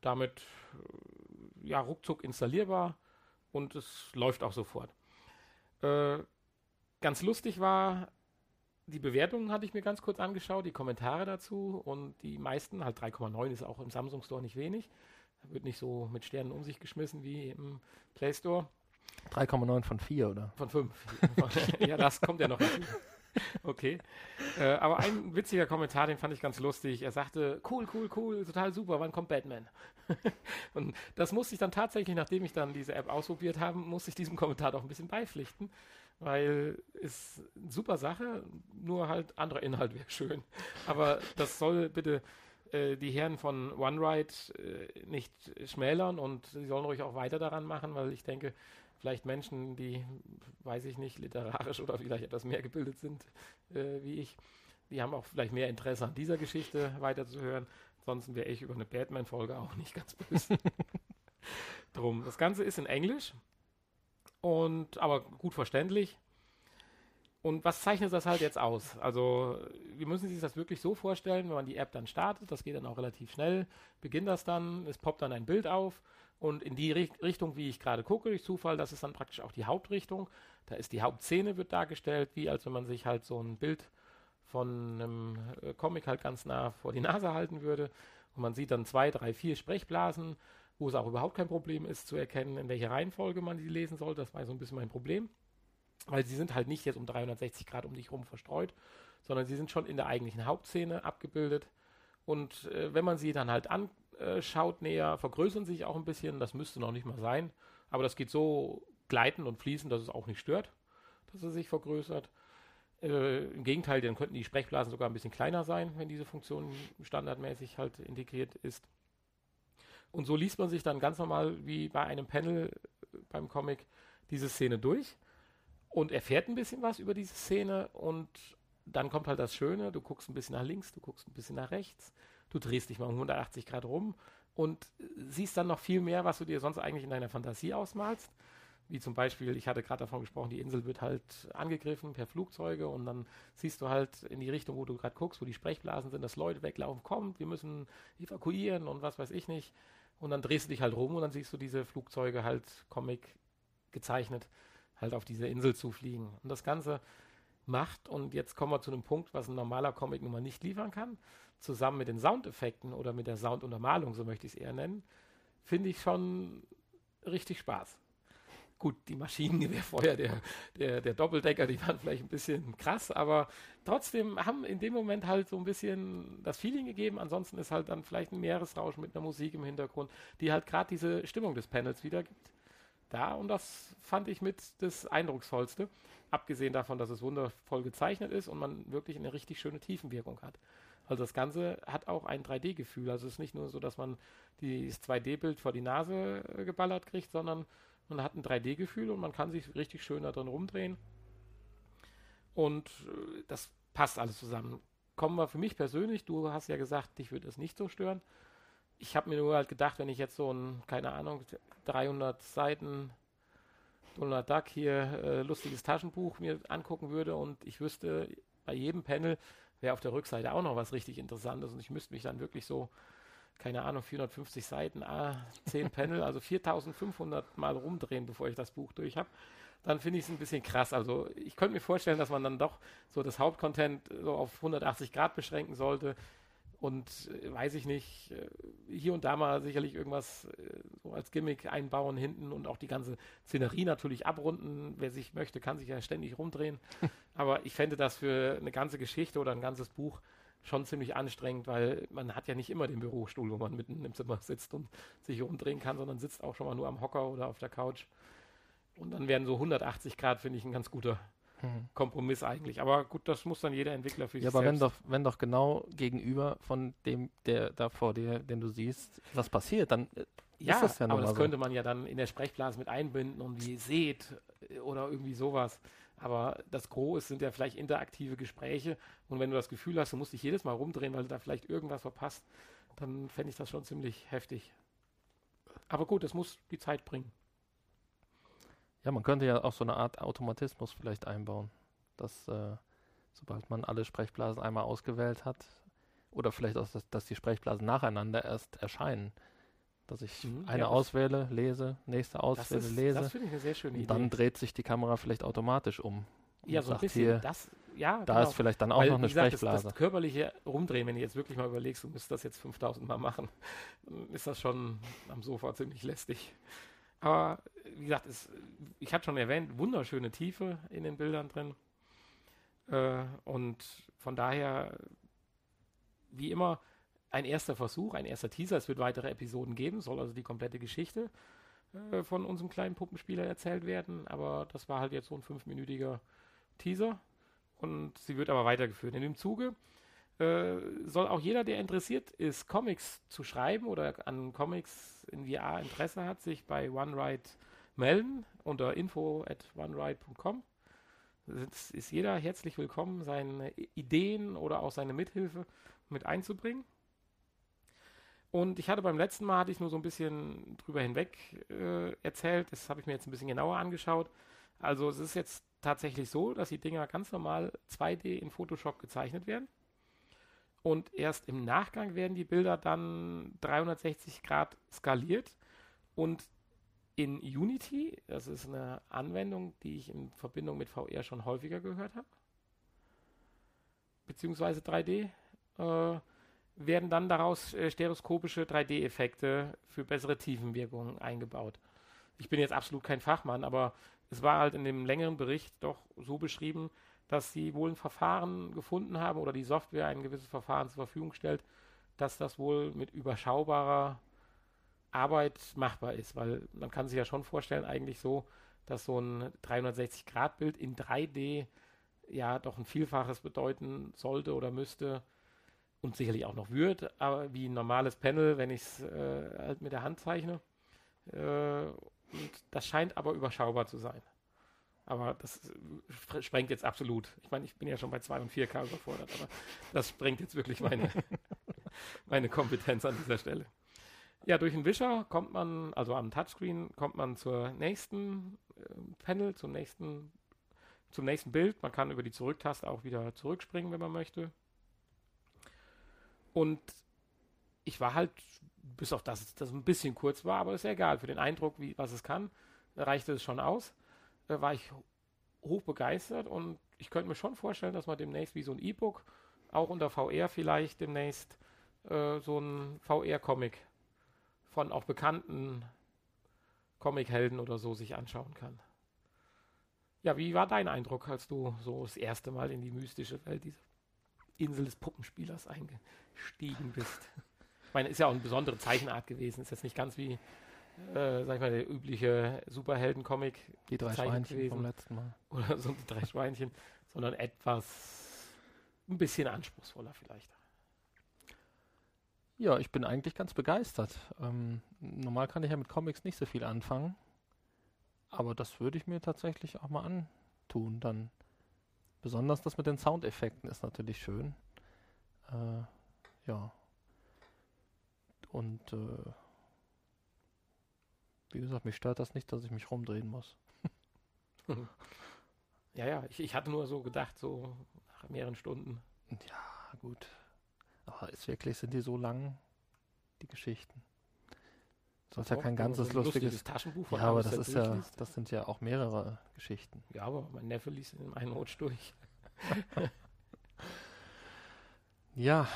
damit äh, ja ruckzuck installierbar und es läuft auch sofort. Äh, ganz lustig war, die Bewertungen hatte ich mir ganz kurz angeschaut, die Kommentare dazu und die meisten, halt 3,9 ist auch im Samsung Store nicht wenig, wird nicht so mit Sternen um sich geschmissen wie im Play Store. 3,9 von 4, oder? Von 5. [LAUGHS] ja, das kommt ja noch hinzu. [LAUGHS] Okay. Äh, aber ein witziger Kommentar, den fand ich ganz lustig. Er sagte, cool, cool, cool, total super, wann kommt Batman? [LAUGHS] und das musste ich dann tatsächlich, nachdem ich dann diese App ausprobiert habe, musste ich diesem Kommentar doch ein bisschen beipflichten, weil es eine super Sache, nur halt anderer Inhalt wäre schön. Aber das soll bitte äh, die Herren von OneRide äh, nicht schmälern und sie sollen ruhig auch weiter daran machen, weil ich denke, vielleicht Menschen, die, weiß ich nicht, literarisch oder vielleicht etwas mehr gebildet sind äh, wie ich, die haben auch vielleicht mehr Interesse an dieser Geschichte weiterzuhören. Ansonsten wäre ich über eine Batman-Folge auch nicht ganz böse. [LAUGHS] Drum. Das Ganze ist in Englisch und aber gut verständlich. Und was zeichnet das halt jetzt aus? Also, wir müssen sich das wirklich so vorstellen, wenn man die App dann startet, das geht dann auch relativ schnell, beginnt das dann, es poppt dann ein Bild auf und in die Richtung, wie ich gerade gucke, durch Zufall, das ist dann praktisch auch die Hauptrichtung. Da ist die Hauptszene wird dargestellt, wie als wenn man sich halt so ein Bild von einem äh, Comic halt ganz nah vor die Nase halten würde. Und man sieht dann zwei, drei, vier Sprechblasen, wo es auch überhaupt kein Problem ist zu erkennen, in welcher Reihenfolge man die lesen soll. Das war so ein bisschen mein Problem. Weil sie sind halt nicht jetzt um 360 Grad um dich rum verstreut, sondern sie sind schon in der eigentlichen Hauptszene abgebildet. Und äh, wenn man sie dann halt an, äh, schaut näher, vergrößern sich auch ein bisschen. Das müsste noch nicht mal sein. Aber das geht so gleitend und fließend, dass es auch nicht stört, dass es sich vergrößert. Äh, Im Gegenteil, dann könnten die Sprechblasen sogar ein bisschen kleiner sein, wenn diese Funktion standardmäßig halt integriert ist. Und so liest man sich dann ganz normal wie bei einem Panel äh, beim Comic diese Szene durch und erfährt ein bisschen was über diese Szene und dann kommt halt das Schöne, du guckst ein bisschen nach links, du guckst ein bisschen nach rechts, du drehst dich mal um 180 Grad rum und siehst dann noch viel mehr, was du dir sonst eigentlich in deiner Fantasie ausmalst. Wie zum Beispiel, ich hatte gerade davon gesprochen, die Insel wird halt angegriffen per Flugzeuge und dann siehst du halt in die Richtung, wo du gerade guckst, wo die Sprechblasen sind, dass Leute weglaufen, kommt, wir müssen evakuieren und was weiß ich nicht. Und dann drehst du dich halt rum und dann siehst du diese Flugzeuge halt Comic gezeichnet halt auf diese Insel zufliegen. Und das Ganze macht, und jetzt kommen wir zu einem Punkt, was ein normaler Comic nun mal nicht liefern kann, zusammen mit den Soundeffekten oder mit der Sounduntermalung, so möchte ich es eher nennen, finde ich schon richtig Spaß. Gut, die Maschinengewehrfeuer der, der, der Doppeldecker, die waren vielleicht ein bisschen krass, aber trotzdem haben in dem Moment halt so ein bisschen das Feeling gegeben. Ansonsten ist halt dann vielleicht ein Meeresrauschen mit einer Musik im Hintergrund, die halt gerade diese Stimmung des Panels wiedergibt. Da, und das fand ich mit das Eindrucksvollste, abgesehen davon, dass es wundervoll gezeichnet ist und man wirklich eine richtig schöne Tiefenwirkung hat. Also das Ganze hat auch ein 3D-Gefühl. Also es ist nicht nur so, dass man dieses 2D-Bild vor die Nase äh, geballert kriegt, sondern man hat ein 3D-Gefühl und man kann sich richtig schön da drin rumdrehen. Und äh, das passt alles zusammen. Kommen wir für mich persönlich, du hast ja gesagt, dich würde es nicht so stören. Ich habe mir nur halt gedacht, wenn ich jetzt so ein, keine Ahnung, 300 Seiten Donald Duck hier äh, lustiges Taschenbuch mir angucken würde und ich wüsste, bei jedem Panel wäre auf der Rückseite auch noch was richtig Interessantes und ich müsste mich dann wirklich so, keine Ahnung, 450 Seiten, ah, 10 Panel, also 4500 Mal rumdrehen, bevor ich das Buch durch habe. Dann finde ich es ein bisschen krass. Also ich könnte mir vorstellen, dass man dann doch so das Hauptcontent so auf 180 Grad beschränken sollte und äh, weiß ich nicht, äh, hier und da mal sicherlich irgendwas äh, so als Gimmick einbauen hinten und auch die ganze Szenerie natürlich abrunden. Wer sich möchte, kann sich ja ständig rumdrehen. [LAUGHS] Aber ich fände das für eine ganze Geschichte oder ein ganzes Buch schon ziemlich anstrengend, weil man hat ja nicht immer den Bürostuhl, wo man mitten im Zimmer sitzt und sich rumdrehen kann, sondern sitzt auch schon mal nur am Hocker oder auf der Couch. Und dann wären so 180 Grad, finde ich, ein ganz guter hm. Kompromiss eigentlich. Aber gut, das muss dann jeder Entwickler für ja, sich aber selbst. Ja, aber wenn doch, genau gegenüber von dem, der da vor dir, den du siehst, was passiert, dann äh, ja, ist das ja aber das so. könnte man ja dann in der Sprechblase mit einbinden und wie ihr seht äh, oder irgendwie sowas. Aber das Gros sind ja vielleicht interaktive Gespräche. Und wenn du das Gefühl hast, du musst dich jedes Mal rumdrehen, weil du da vielleicht irgendwas verpasst, dann fände ich das schon ziemlich heftig. Aber gut, das muss die Zeit bringen. Ja, man könnte ja auch so eine Art Automatismus vielleicht einbauen, dass äh, sobald man alle Sprechblasen einmal ausgewählt hat, oder vielleicht auch, dass, dass die Sprechblasen nacheinander erst erscheinen, dass ich mhm, eine ja, auswähle, lese, nächste auswähle, ist, lese. Das finde ich eine sehr schöne Idee. Dann dreht sich die Kamera vielleicht automatisch um. Ja, so ein bisschen. Hier, das, ja, da genau. ist vielleicht dann auch Weil, noch eine gesagt, Sprechblase. Das, das, körperliche Rumdrehen, wenn du jetzt wirklich mal überlegst, du müsstest das jetzt 5000 Mal machen, [LAUGHS] ist das schon am Sofa ziemlich lästig. Aber wie gesagt, es, ich hatte schon erwähnt, wunderschöne Tiefe in den Bildern drin. Äh, und von daher, wie immer, ein erster Versuch, ein erster Teaser. Es wird weitere Episoden geben, soll also die komplette Geschichte äh, von unserem kleinen Puppenspieler erzählt werden. Aber das war halt jetzt so ein fünfminütiger Teaser. Und sie wird aber weitergeführt. In dem Zuge äh, soll auch jeder, der interessiert ist, Comics zu schreiben oder an Comics in VR Interesse hat, sich bei OneRide melden unter info at oneride.com. Es ist jeder herzlich willkommen, seine Ideen oder auch seine Mithilfe mit einzubringen. Und ich hatte beim letzten Mal, hatte ich nur so ein bisschen drüber hinweg äh, erzählt, das habe ich mir jetzt ein bisschen genauer angeschaut. Also es ist jetzt tatsächlich so, dass die Dinger ganz normal 2D in Photoshop gezeichnet werden. Und erst im Nachgang werden die Bilder dann 360 Grad skaliert und in Unity, das ist eine Anwendung, die ich in Verbindung mit VR schon häufiger gehört habe, beziehungsweise 3D, äh, werden dann daraus äh, stereoskopische 3D-Effekte für bessere Tiefenwirkungen eingebaut. Ich bin jetzt absolut kein Fachmann, aber es war halt in dem längeren Bericht doch so beschrieben, dass sie wohl ein Verfahren gefunden haben oder die Software ein gewisses Verfahren zur Verfügung stellt, dass das wohl mit überschaubarer Arbeit machbar ist, weil man kann sich ja schon vorstellen, eigentlich so, dass so ein 360-Grad-Bild in 3D ja doch ein Vielfaches bedeuten sollte oder müsste und sicherlich auch noch wird, aber wie ein normales Panel, wenn ich es äh, halt mit der Hand zeichne. Äh, und das scheint aber überschaubar zu sein. Aber das sprengt jetzt absolut. Ich meine, ich bin ja schon bei 2 und 4K überfordert, aber das sprengt jetzt wirklich meine, [LAUGHS] meine Kompetenz an dieser Stelle. Ja, durch den Wischer kommt man, also am Touchscreen, kommt man zur nächsten äh, Panel, zum nächsten, zum nächsten Bild. Man kann über die Zurücktaste auch wieder zurückspringen, wenn man möchte. Und ich war halt, bis auf das, das ein bisschen kurz war, aber ist ja egal. Für den Eindruck, wie, was es kann, reichte es schon aus. Da war ich hoch begeistert und ich könnte mir schon vorstellen, dass man demnächst wie so ein E-Book, auch unter VR vielleicht demnächst, äh, so ein VR-Comic von auch bekannten Comichelden oder so sich anschauen kann. Ja, wie war dein Eindruck, als du so das erste Mal in die mystische Welt dieser Insel des Puppenspielers eingestiegen bist? Ich meine, ist ja auch eine besondere Zeichenart gewesen. Ist jetzt nicht ganz wie, äh, sag ich mal, der übliche Superhelden-Comic. Die drei Schweinchen gewesen. vom letzten Mal. [LAUGHS] Oder so die drei Schweinchen, sondern etwas ein bisschen anspruchsvoller vielleicht. Ja, ich bin eigentlich ganz begeistert. Ähm, normal kann ich ja mit Comics nicht so viel anfangen. Aber das würde ich mir tatsächlich auch mal antun. Dann besonders das mit den Soundeffekten ist natürlich schön. Äh, ja. Und äh, wie gesagt, mich stört das nicht, dass ich mich rumdrehen muss. [LAUGHS] ja, ja, ich, ich hatte nur so gedacht, so nach mehreren Stunden. Ja, gut. Aber ist wirklich, sind die so lang, die Geschichten? Das ist ja kein ganzes lustiges, lustiges Taschenbuch von Ja, aber das ist ja, das sind ja auch mehrere Geschichten. Ja, aber mein Neffe liest in einem Rutsch durch. [LAUGHS] ja,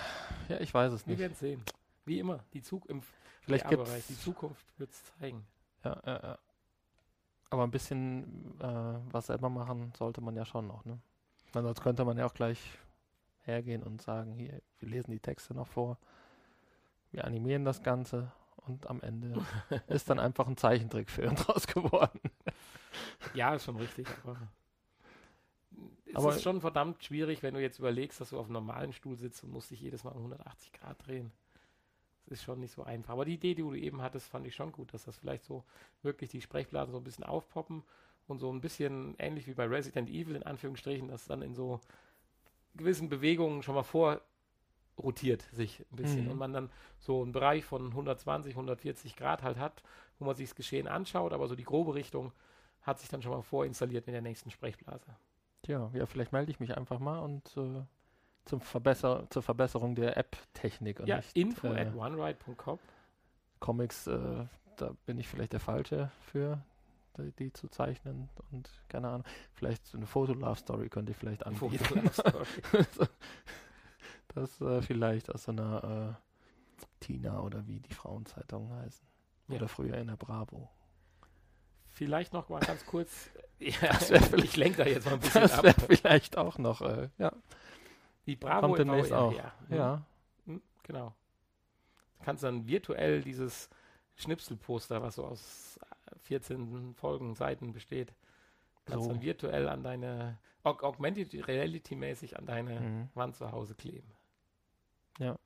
ja, ich weiß es nicht. Wir werden sehen. Wie immer, die Zukunft, Vielleicht VR-Bereich, gibt's, die Zukunft wird es zeigen. Ja, ja, ja. Aber ein bisschen äh, was selber machen sollte man ja schon noch, ne? Weil sonst könnte man ja auch gleich hergehen und sagen, hier, wir lesen die Texte noch vor, wir animieren das Ganze und am Ende [LAUGHS] ist dann einfach ein Zeichentrickfilm [LAUGHS] draus geworden. Ja, ist schon richtig, aber es Aber- ist schon verdammt schwierig, wenn du jetzt überlegst, dass du auf einem normalen Stuhl sitzt und musst dich jedes Mal um 180 Grad drehen. Ist schon nicht so einfach. Aber die Idee, die du eben hattest, fand ich schon gut, dass das vielleicht so wirklich die Sprechblasen so ein bisschen aufpoppen und so ein bisschen ähnlich wie bei Resident Evil in Anführungsstrichen, das dann in so gewissen Bewegungen schon mal vorrotiert sich ein bisschen Mhm. und man dann so einen Bereich von 120, 140 Grad halt hat, wo man sich das Geschehen anschaut, aber so die grobe Richtung hat sich dann schon mal vorinstalliert mit der nächsten Sprechblase. Tja, ja, vielleicht melde ich mich einfach mal und äh, zum Verbesser zur Verbesserung der App-Technik Ja, nicht info äh, at oneride.com. Comics, äh, da bin ich vielleicht der Falsche für, die, die zu zeichnen und keine Ahnung. Vielleicht so eine Foto-Love-Story könnte ich vielleicht anbieten. [LAUGHS] das äh, vielleicht aus so einer äh, Tina oder wie die Frauenzeitungen heißen. Ja. Oder früher in der Bravo. Vielleicht noch mal ganz kurz. [LAUGHS] Ja, ich lenke da jetzt mal ein bisschen Das ab. vielleicht auch noch, äh, ja, Die Bravo kommt demnächst VR, auch. Ja. ja. Hm, Genau. Du kannst dann virtuell dieses Schnipselposter, was so aus 14 Folgen, Seiten besteht, kannst So. dann virtuell an deine, Aug Augmented Reality mäßig an deine Mhm. Wand zu Hause kleben. Ja.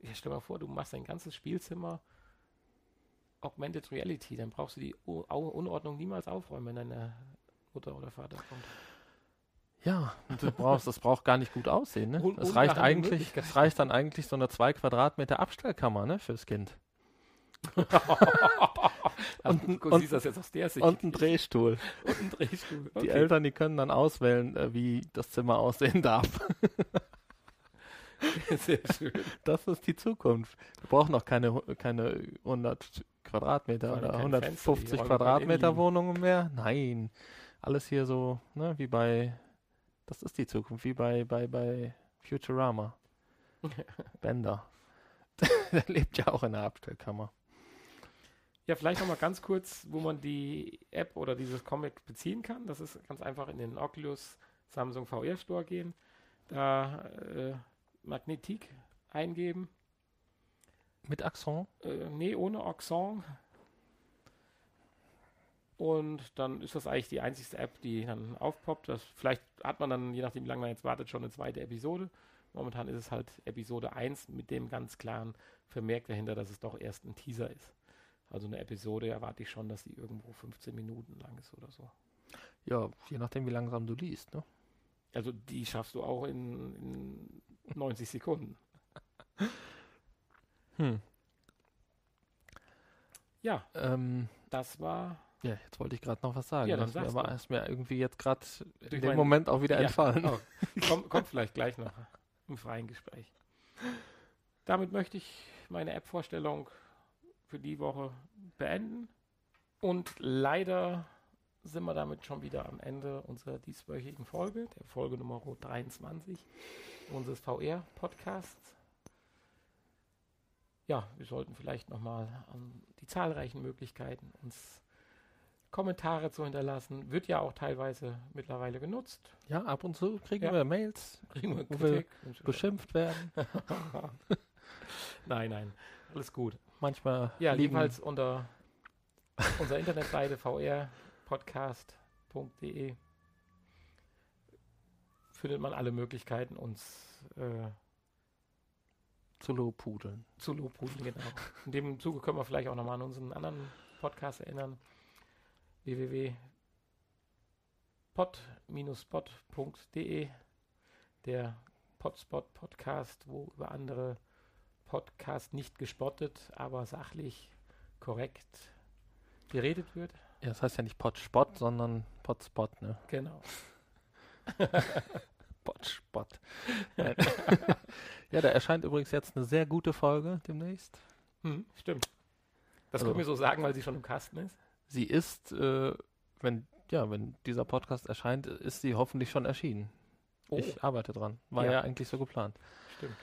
Ja, stell mal vor, du machst dein ganzes Spielzimmer Augmented Reality, dann brauchst du die U Unordnung niemals aufräumen, wenn deine Mutter oder Vater kommt. Ja, du brauchst, das braucht gar nicht gut aussehen, ne? Es reicht eigentlich, es reicht dann eigentlich so eine zwei Quadratmeter Abstellkammer, ne, fürs Kind. [LAUGHS] Und- du und-. Und ein Drehstuhl. [LAUGHS] Und ein Drehstuhl. Die Eltern, die können dann auswählen, äh, wie das Zimmer aussehen darf. [LAUGHS] Sehr schön. Das ist die Zukunft. Wir brauchen noch keine, keine 100 Quadratmeter oder kein 150 Fenster, Quadratmeter eh Wohnungen mehr. Nein. Alles hier so, ne, wie bei, das ist die Zukunft, wie bei, bei, bei Futurama. [LAUGHS] Bender. [LAUGHS] Der lebt ja auch in der Abstellkammer. Ja, vielleicht noch mal ganz kurz, wo man die App oder dieses Comic beziehen kann. Das ist ganz einfach in den Oculus Samsung VR Store gehen, da äh, Magnetik eingeben. Mit Accent? Äh, nee, ohne Oxon. Und dann ist das eigentlich die einzigste App, die dann aufpoppt. Das, vielleicht hat man dann, je nachdem wie lange man jetzt wartet, schon eine zweite Episode. Momentan ist es halt Episode 1 mit dem ganz klaren Vermerk dahinter, dass es doch erst ein Teaser ist. Also eine Episode erwarte ich schon, dass die irgendwo 15 Minuten lang ist oder so. Ja, je nachdem, wie langsam du liest, ne? Also die schaffst du auch in, in 90 Sekunden. [LAUGHS] Hm. Ja, Ähm, das war ja, jetzt wollte ich gerade noch was sagen. Ja, dann das mir aber ist mir irgendwie jetzt gerade in dem Moment auch wieder Ja, entfallen. oh, kommt, kommt vielleicht gleich noch im freien Gespräch. Damit möchte ich meine App-Vorstellung für die Woche beenden. Und leider sind wir damit schon wieder am Ende unserer dieswöchigen Folge, der Folge Nummer 23 unseres VR-Podcasts. Ja, wir sollten vielleicht nochmal an die zahlreichen Möglichkeiten, uns Kommentare zu hinterlassen. Wird ja auch teilweise mittlerweile genutzt. Ja, ab und zu kriegen Ja. wir Mails, Kriegen wir Wo wir beschimpft werden. [LAUGHS] nein, nein, alles gut. Manchmal Ja, jedenfalls unter unserer Internetseite vrpodcast.de findet man alle Möglichkeiten, uns äh, zu Lobpudeln. zu lobhudeln. Genau. In dem Zuge können wir vielleicht auch nochmal an unseren anderen Podcast erinnern. www.pod-spot.de der Podspot Podcast, wo über andere Podcasts nicht gespottet, aber sachlich korrekt geredet wird. Ja, das heißt ja nicht Potspot, sondern Potspot, ne? Genau. [LAUGHS] Potspot. Nein. [LAUGHS] ja, da erscheint übrigens jetzt eine sehr gute Folge demnächst. Hm, stimmt. Das Also- können wir so sagen, weil sie schon im Kasten ist. Sie ist, äh, wenn, ja, wenn dieser Podcast erscheint, ist sie hoffentlich schon erschienen. Oh. Ich arbeite dran. War Ja. ja, eigentlich so geplant. Stimmt.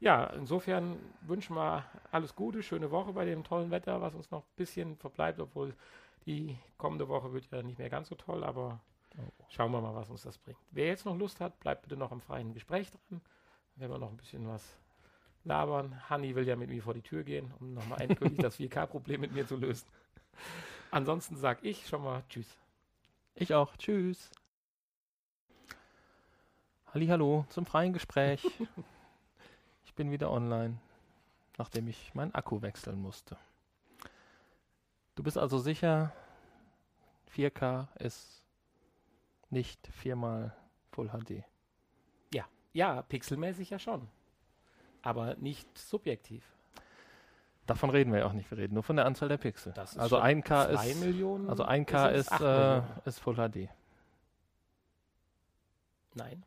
Ja, insofern wünschen wir alles Gute, schöne Woche bei dem tollen Wetter, was uns noch ein bisschen verbleibt, obwohl die kommende Woche wird ja nicht mehr ganz so toll, aber schauen wir mal, was uns das bringt. Wer jetzt noch Lust hat, bleibt bitte noch im freien Gespräch dran. Dann werden wir noch ein bisschen was labern. Hanni will ja mit mir vor die Tür gehen, um nochmal endgültig [LAUGHS] das 4K-Problem mit mir zu lösen. Ansonsten sage ich schon mal Tschüss. Ich auch. Tschüss. Hallo zum freien Gespräch. [LAUGHS] ich bin wieder online, nachdem ich meinen Akku wechseln musste. Du bist also sicher, 4K ist nicht viermal Full HD. Ja, ja, pixelmäßig ja schon. Aber nicht subjektiv. Davon reden wir ja auch nicht. Wir reden nur von der Anzahl der Pixel. also 1K ist, Millionen, also 1K ist, ist, äh, ist Full HD. Nein.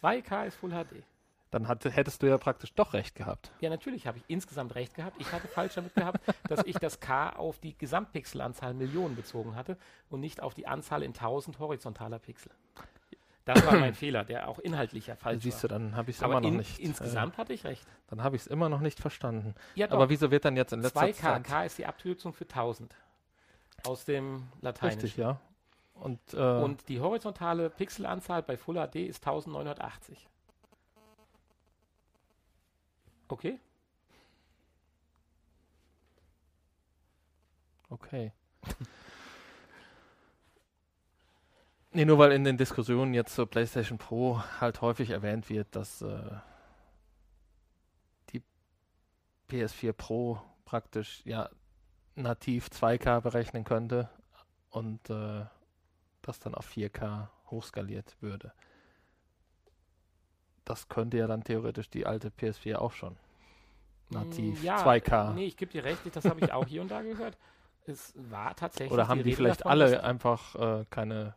2K ist Full HD. Dann hat, hättest du ja praktisch doch recht gehabt. Ja, natürlich habe ich insgesamt recht gehabt. Ich hatte falsch damit gehabt, [LAUGHS] dass ich das K auf die Gesamtpixelanzahl Millionen bezogen hatte und nicht auf die Anzahl in 1000 horizontaler Pixel. Das war mein Fehler, der auch inhaltlich ja falsch Siehst war. du, dann habe ich es immer noch in, nicht. Insgesamt äh, hatte ich recht. Dann habe ich es immer noch nicht verstanden. Ja, Aber wieso wird dann jetzt in letzter 2K, Zeit... 2K ist die Abkürzung für 1000 aus dem Lateinischen. Richtig, ja. Und, äh, Und die horizontale Pixelanzahl bei Full HD ist 1980. Okay. Okay. Nee, nur weil in den Diskussionen jetzt zur PlayStation Pro halt häufig erwähnt wird, dass äh, die PS4 Pro praktisch ja nativ 2K berechnen könnte und äh, das dann auf 4K hochskaliert würde. Das könnte ja dann theoretisch die alte PS4 auch schon. Nativ ja, 2K. Nee, ich gebe dir recht, das habe ich auch hier und da gehört. Es war tatsächlich. Oder haben die, die vielleicht davon, alle einfach äh, keine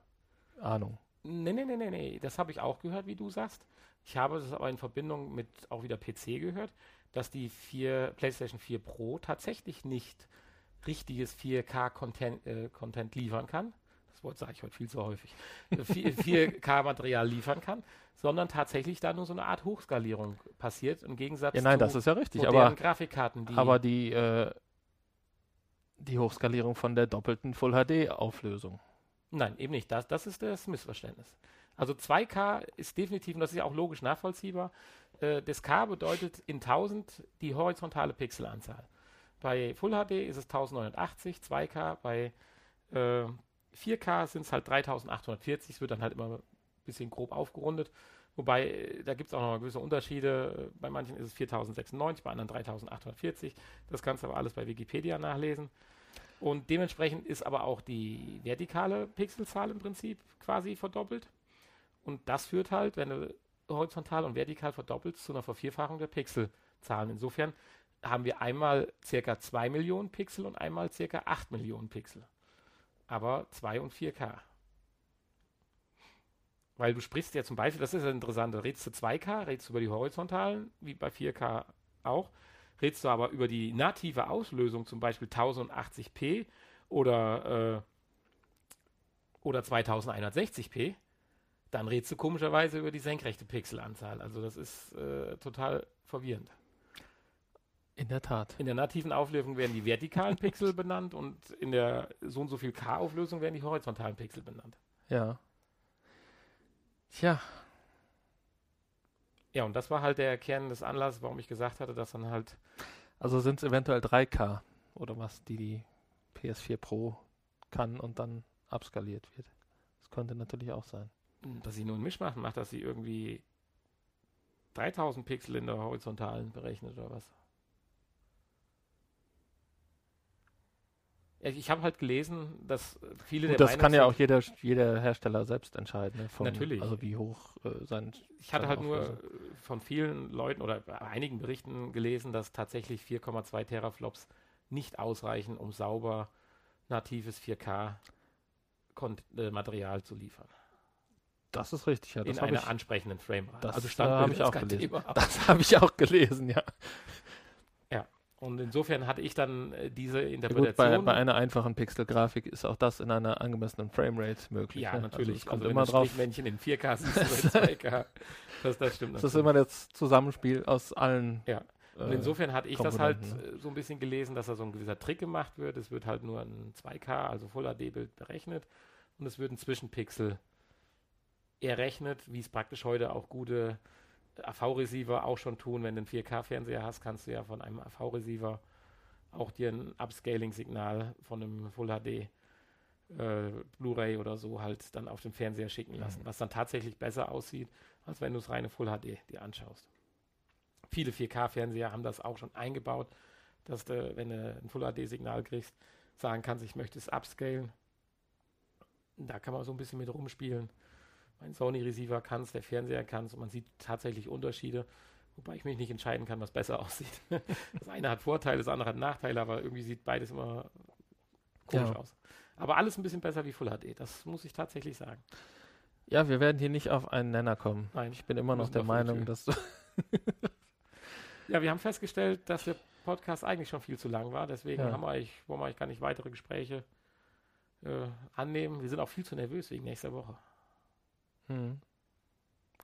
Ahnung. Nee, nee, nee, nee, nee. Das habe ich auch gehört, wie du sagst. Ich habe das aber in Verbindung mit auch wieder PC gehört, dass die 4, PlayStation 4 Pro tatsächlich nicht richtiges 4K-Content äh, Content liefern kann. Das Wort sage ich heute viel zu häufig. 4K-Material [LAUGHS] liefern kann, sondern tatsächlich da nur so eine Art Hochskalierung passiert, im Gegensatz ja, nein, zu das ist ja richtig, aber Grafikkarten. Die aber die, äh, die Hochskalierung von der doppelten Full HD-Auflösung. Nein, eben nicht. Das, das ist das Missverständnis. Also 2K ist definitiv, und das ist ja auch logisch nachvollziehbar, äh, das K bedeutet in 1000 die horizontale Pixelanzahl. Bei Full HD ist es 1980, 2K, bei äh, 4K sind es halt 3840, es wird dann halt immer ein bisschen grob aufgerundet. Wobei, äh, da gibt es auch noch gewisse Unterschiede. Bei manchen ist es 4096, bei anderen 3840. Das kannst du aber alles bei Wikipedia nachlesen. Und dementsprechend ist aber auch die vertikale Pixelzahl im Prinzip quasi verdoppelt. Und das führt halt, wenn du horizontal und vertikal verdoppelst, zu einer Vervierfachung der Pixelzahlen. Insofern haben wir einmal circa 2 Millionen Pixel und einmal circa 8 Millionen Pixel. Aber 2 und 4K. Weil du sprichst ja zum Beispiel, das ist ja interessant, redest du 2K, redest du über die horizontalen, wie bei 4K auch. Redest du aber über die native Auslösung, zum Beispiel 1080p oder, äh, oder 2160p, dann redest du komischerweise über die senkrechte Pixelanzahl. Also das ist äh, total verwirrend. In der Tat. In der nativen Auflösung werden die vertikalen [LAUGHS] Pixel benannt und in der so und so viel K-Auflösung werden die horizontalen Pixel benannt. Ja. Tja, ja, und das war halt der Kern des Anlasses, warum ich gesagt hatte, dass dann halt. Also sind es eventuell 3K oder was, die die PS4 Pro kann und dann abskaliert wird. Das könnte natürlich auch sein. Dass sie nur einen Mischmasch macht, dass sie irgendwie 3000 Pixel in der horizontalen berechnet oder was. Ich habe halt gelesen, dass viele Gut, der Das Meinung kann ja auch jeder, jeder Hersteller selbst entscheiden. Ne, vom, Natürlich. Also wie hoch äh, sein. Ich hatte halt nur von vielen Leuten oder einigen Berichten gelesen, dass tatsächlich 4,2 Teraflops nicht ausreichen, um sauber natives 4K-Material äh, zu liefern. Das ist richtig, ja. Das In einer ich, ansprechenden Frame. Das also habe ich auch gelesen. Thema. Das habe ich auch gelesen, ja. Und insofern hatte ich dann äh, diese Ja, gut, Interpretation. bei, bei einer einfachen Pixelgrafik ist auch das in einer angemessenen Framerate möglich. ja, ne? natürlich. Also kommt wenn immer du drauf. Strichmännchen in 4K [LAUGHS] siehst oder in 2K. Das, das stimmt Das ist immer das Zusammenspiel aus allen. Ja. Und äh, insofern hatte ich das halt Komponenten, äh, so ein bisschen gelesen, dass da so ein gewisser Trick gemacht wird. Es wird halt nur ein 2K, also Full HD-Bild berechnet und es wird ein Zwischenpixel errechnet, wie es praktisch heute auch gute AV-Receiver auch schon tun. Wenn du einen 4K-Fernseher hast, kannst du ja von einem AV-Receiver auch dir ein Upscaling-Signal von einem Full HD äh, Blu-ray oder so halt dann auf den Fernseher schicken lassen, was dann tatsächlich besser aussieht, als wenn du es reine Full HD dir anschaust. Viele 4K-Fernseher haben das auch schon eingebaut, dass du, wenn du ein Full HD-Signal kriegst, sagen kannst, ich möchte es upscalen. Da kann man so ein bisschen mit rumspielen. Mein Sony-Receiver kann es, der Fernseher kann es und man sieht tatsächlich Unterschiede, wobei ich mich nicht entscheiden kann, was besser [LAUGHS] aussieht. Das eine hat Vorteile, das andere hat Nachteile, aber irgendwie sieht beides immer komisch Ja. aus. Aber alles ein bisschen besser wie Full HD, das muss ich tatsächlich sagen. Ja, wir werden hier nicht auf einen Nenner kommen. Nein, Ich bin immer noch der Meinung, dass du. [LAUGHS] Ja, wir haben festgestellt, dass der Podcast eigentlich schon viel zu lang war. Deswegen Ja. haben wir eigentlich, wollen wir eigentlich gar nicht weitere Gespräche äh, annehmen. Wir sind auch viel zu nervös wegen nächster Woche. Hm.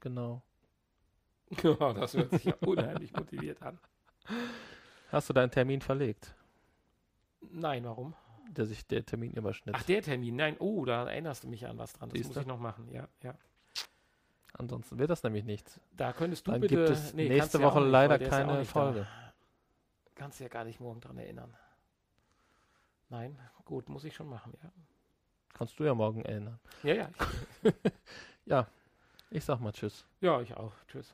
Genau. [LAUGHS] Ja, das hört sich ja unheimlich motiviert an. Hast du deinen Termin verlegt, Nein, warum? der sich der Termin überschnitt? Ach, der Termin. Nein, oh, da erinnerst du mich an was dran. Das muss Siehste? ich noch machen. Ja, ja. Ansonsten wird das nämlich nichts. Da könntest du Dann bitte. gibt es nee, nächste du ja Woche auch nicht, leider ja keine nicht Folge. Da. Kannst du ja gar nicht morgen dran erinnern. Nein, gut, muss ich schon machen, ja. Kannst du ja morgen erinnern. Ja, ja. [LAUGHS] Ich, Ich sag mal Tschüss. ja, ich auch. Tschüss.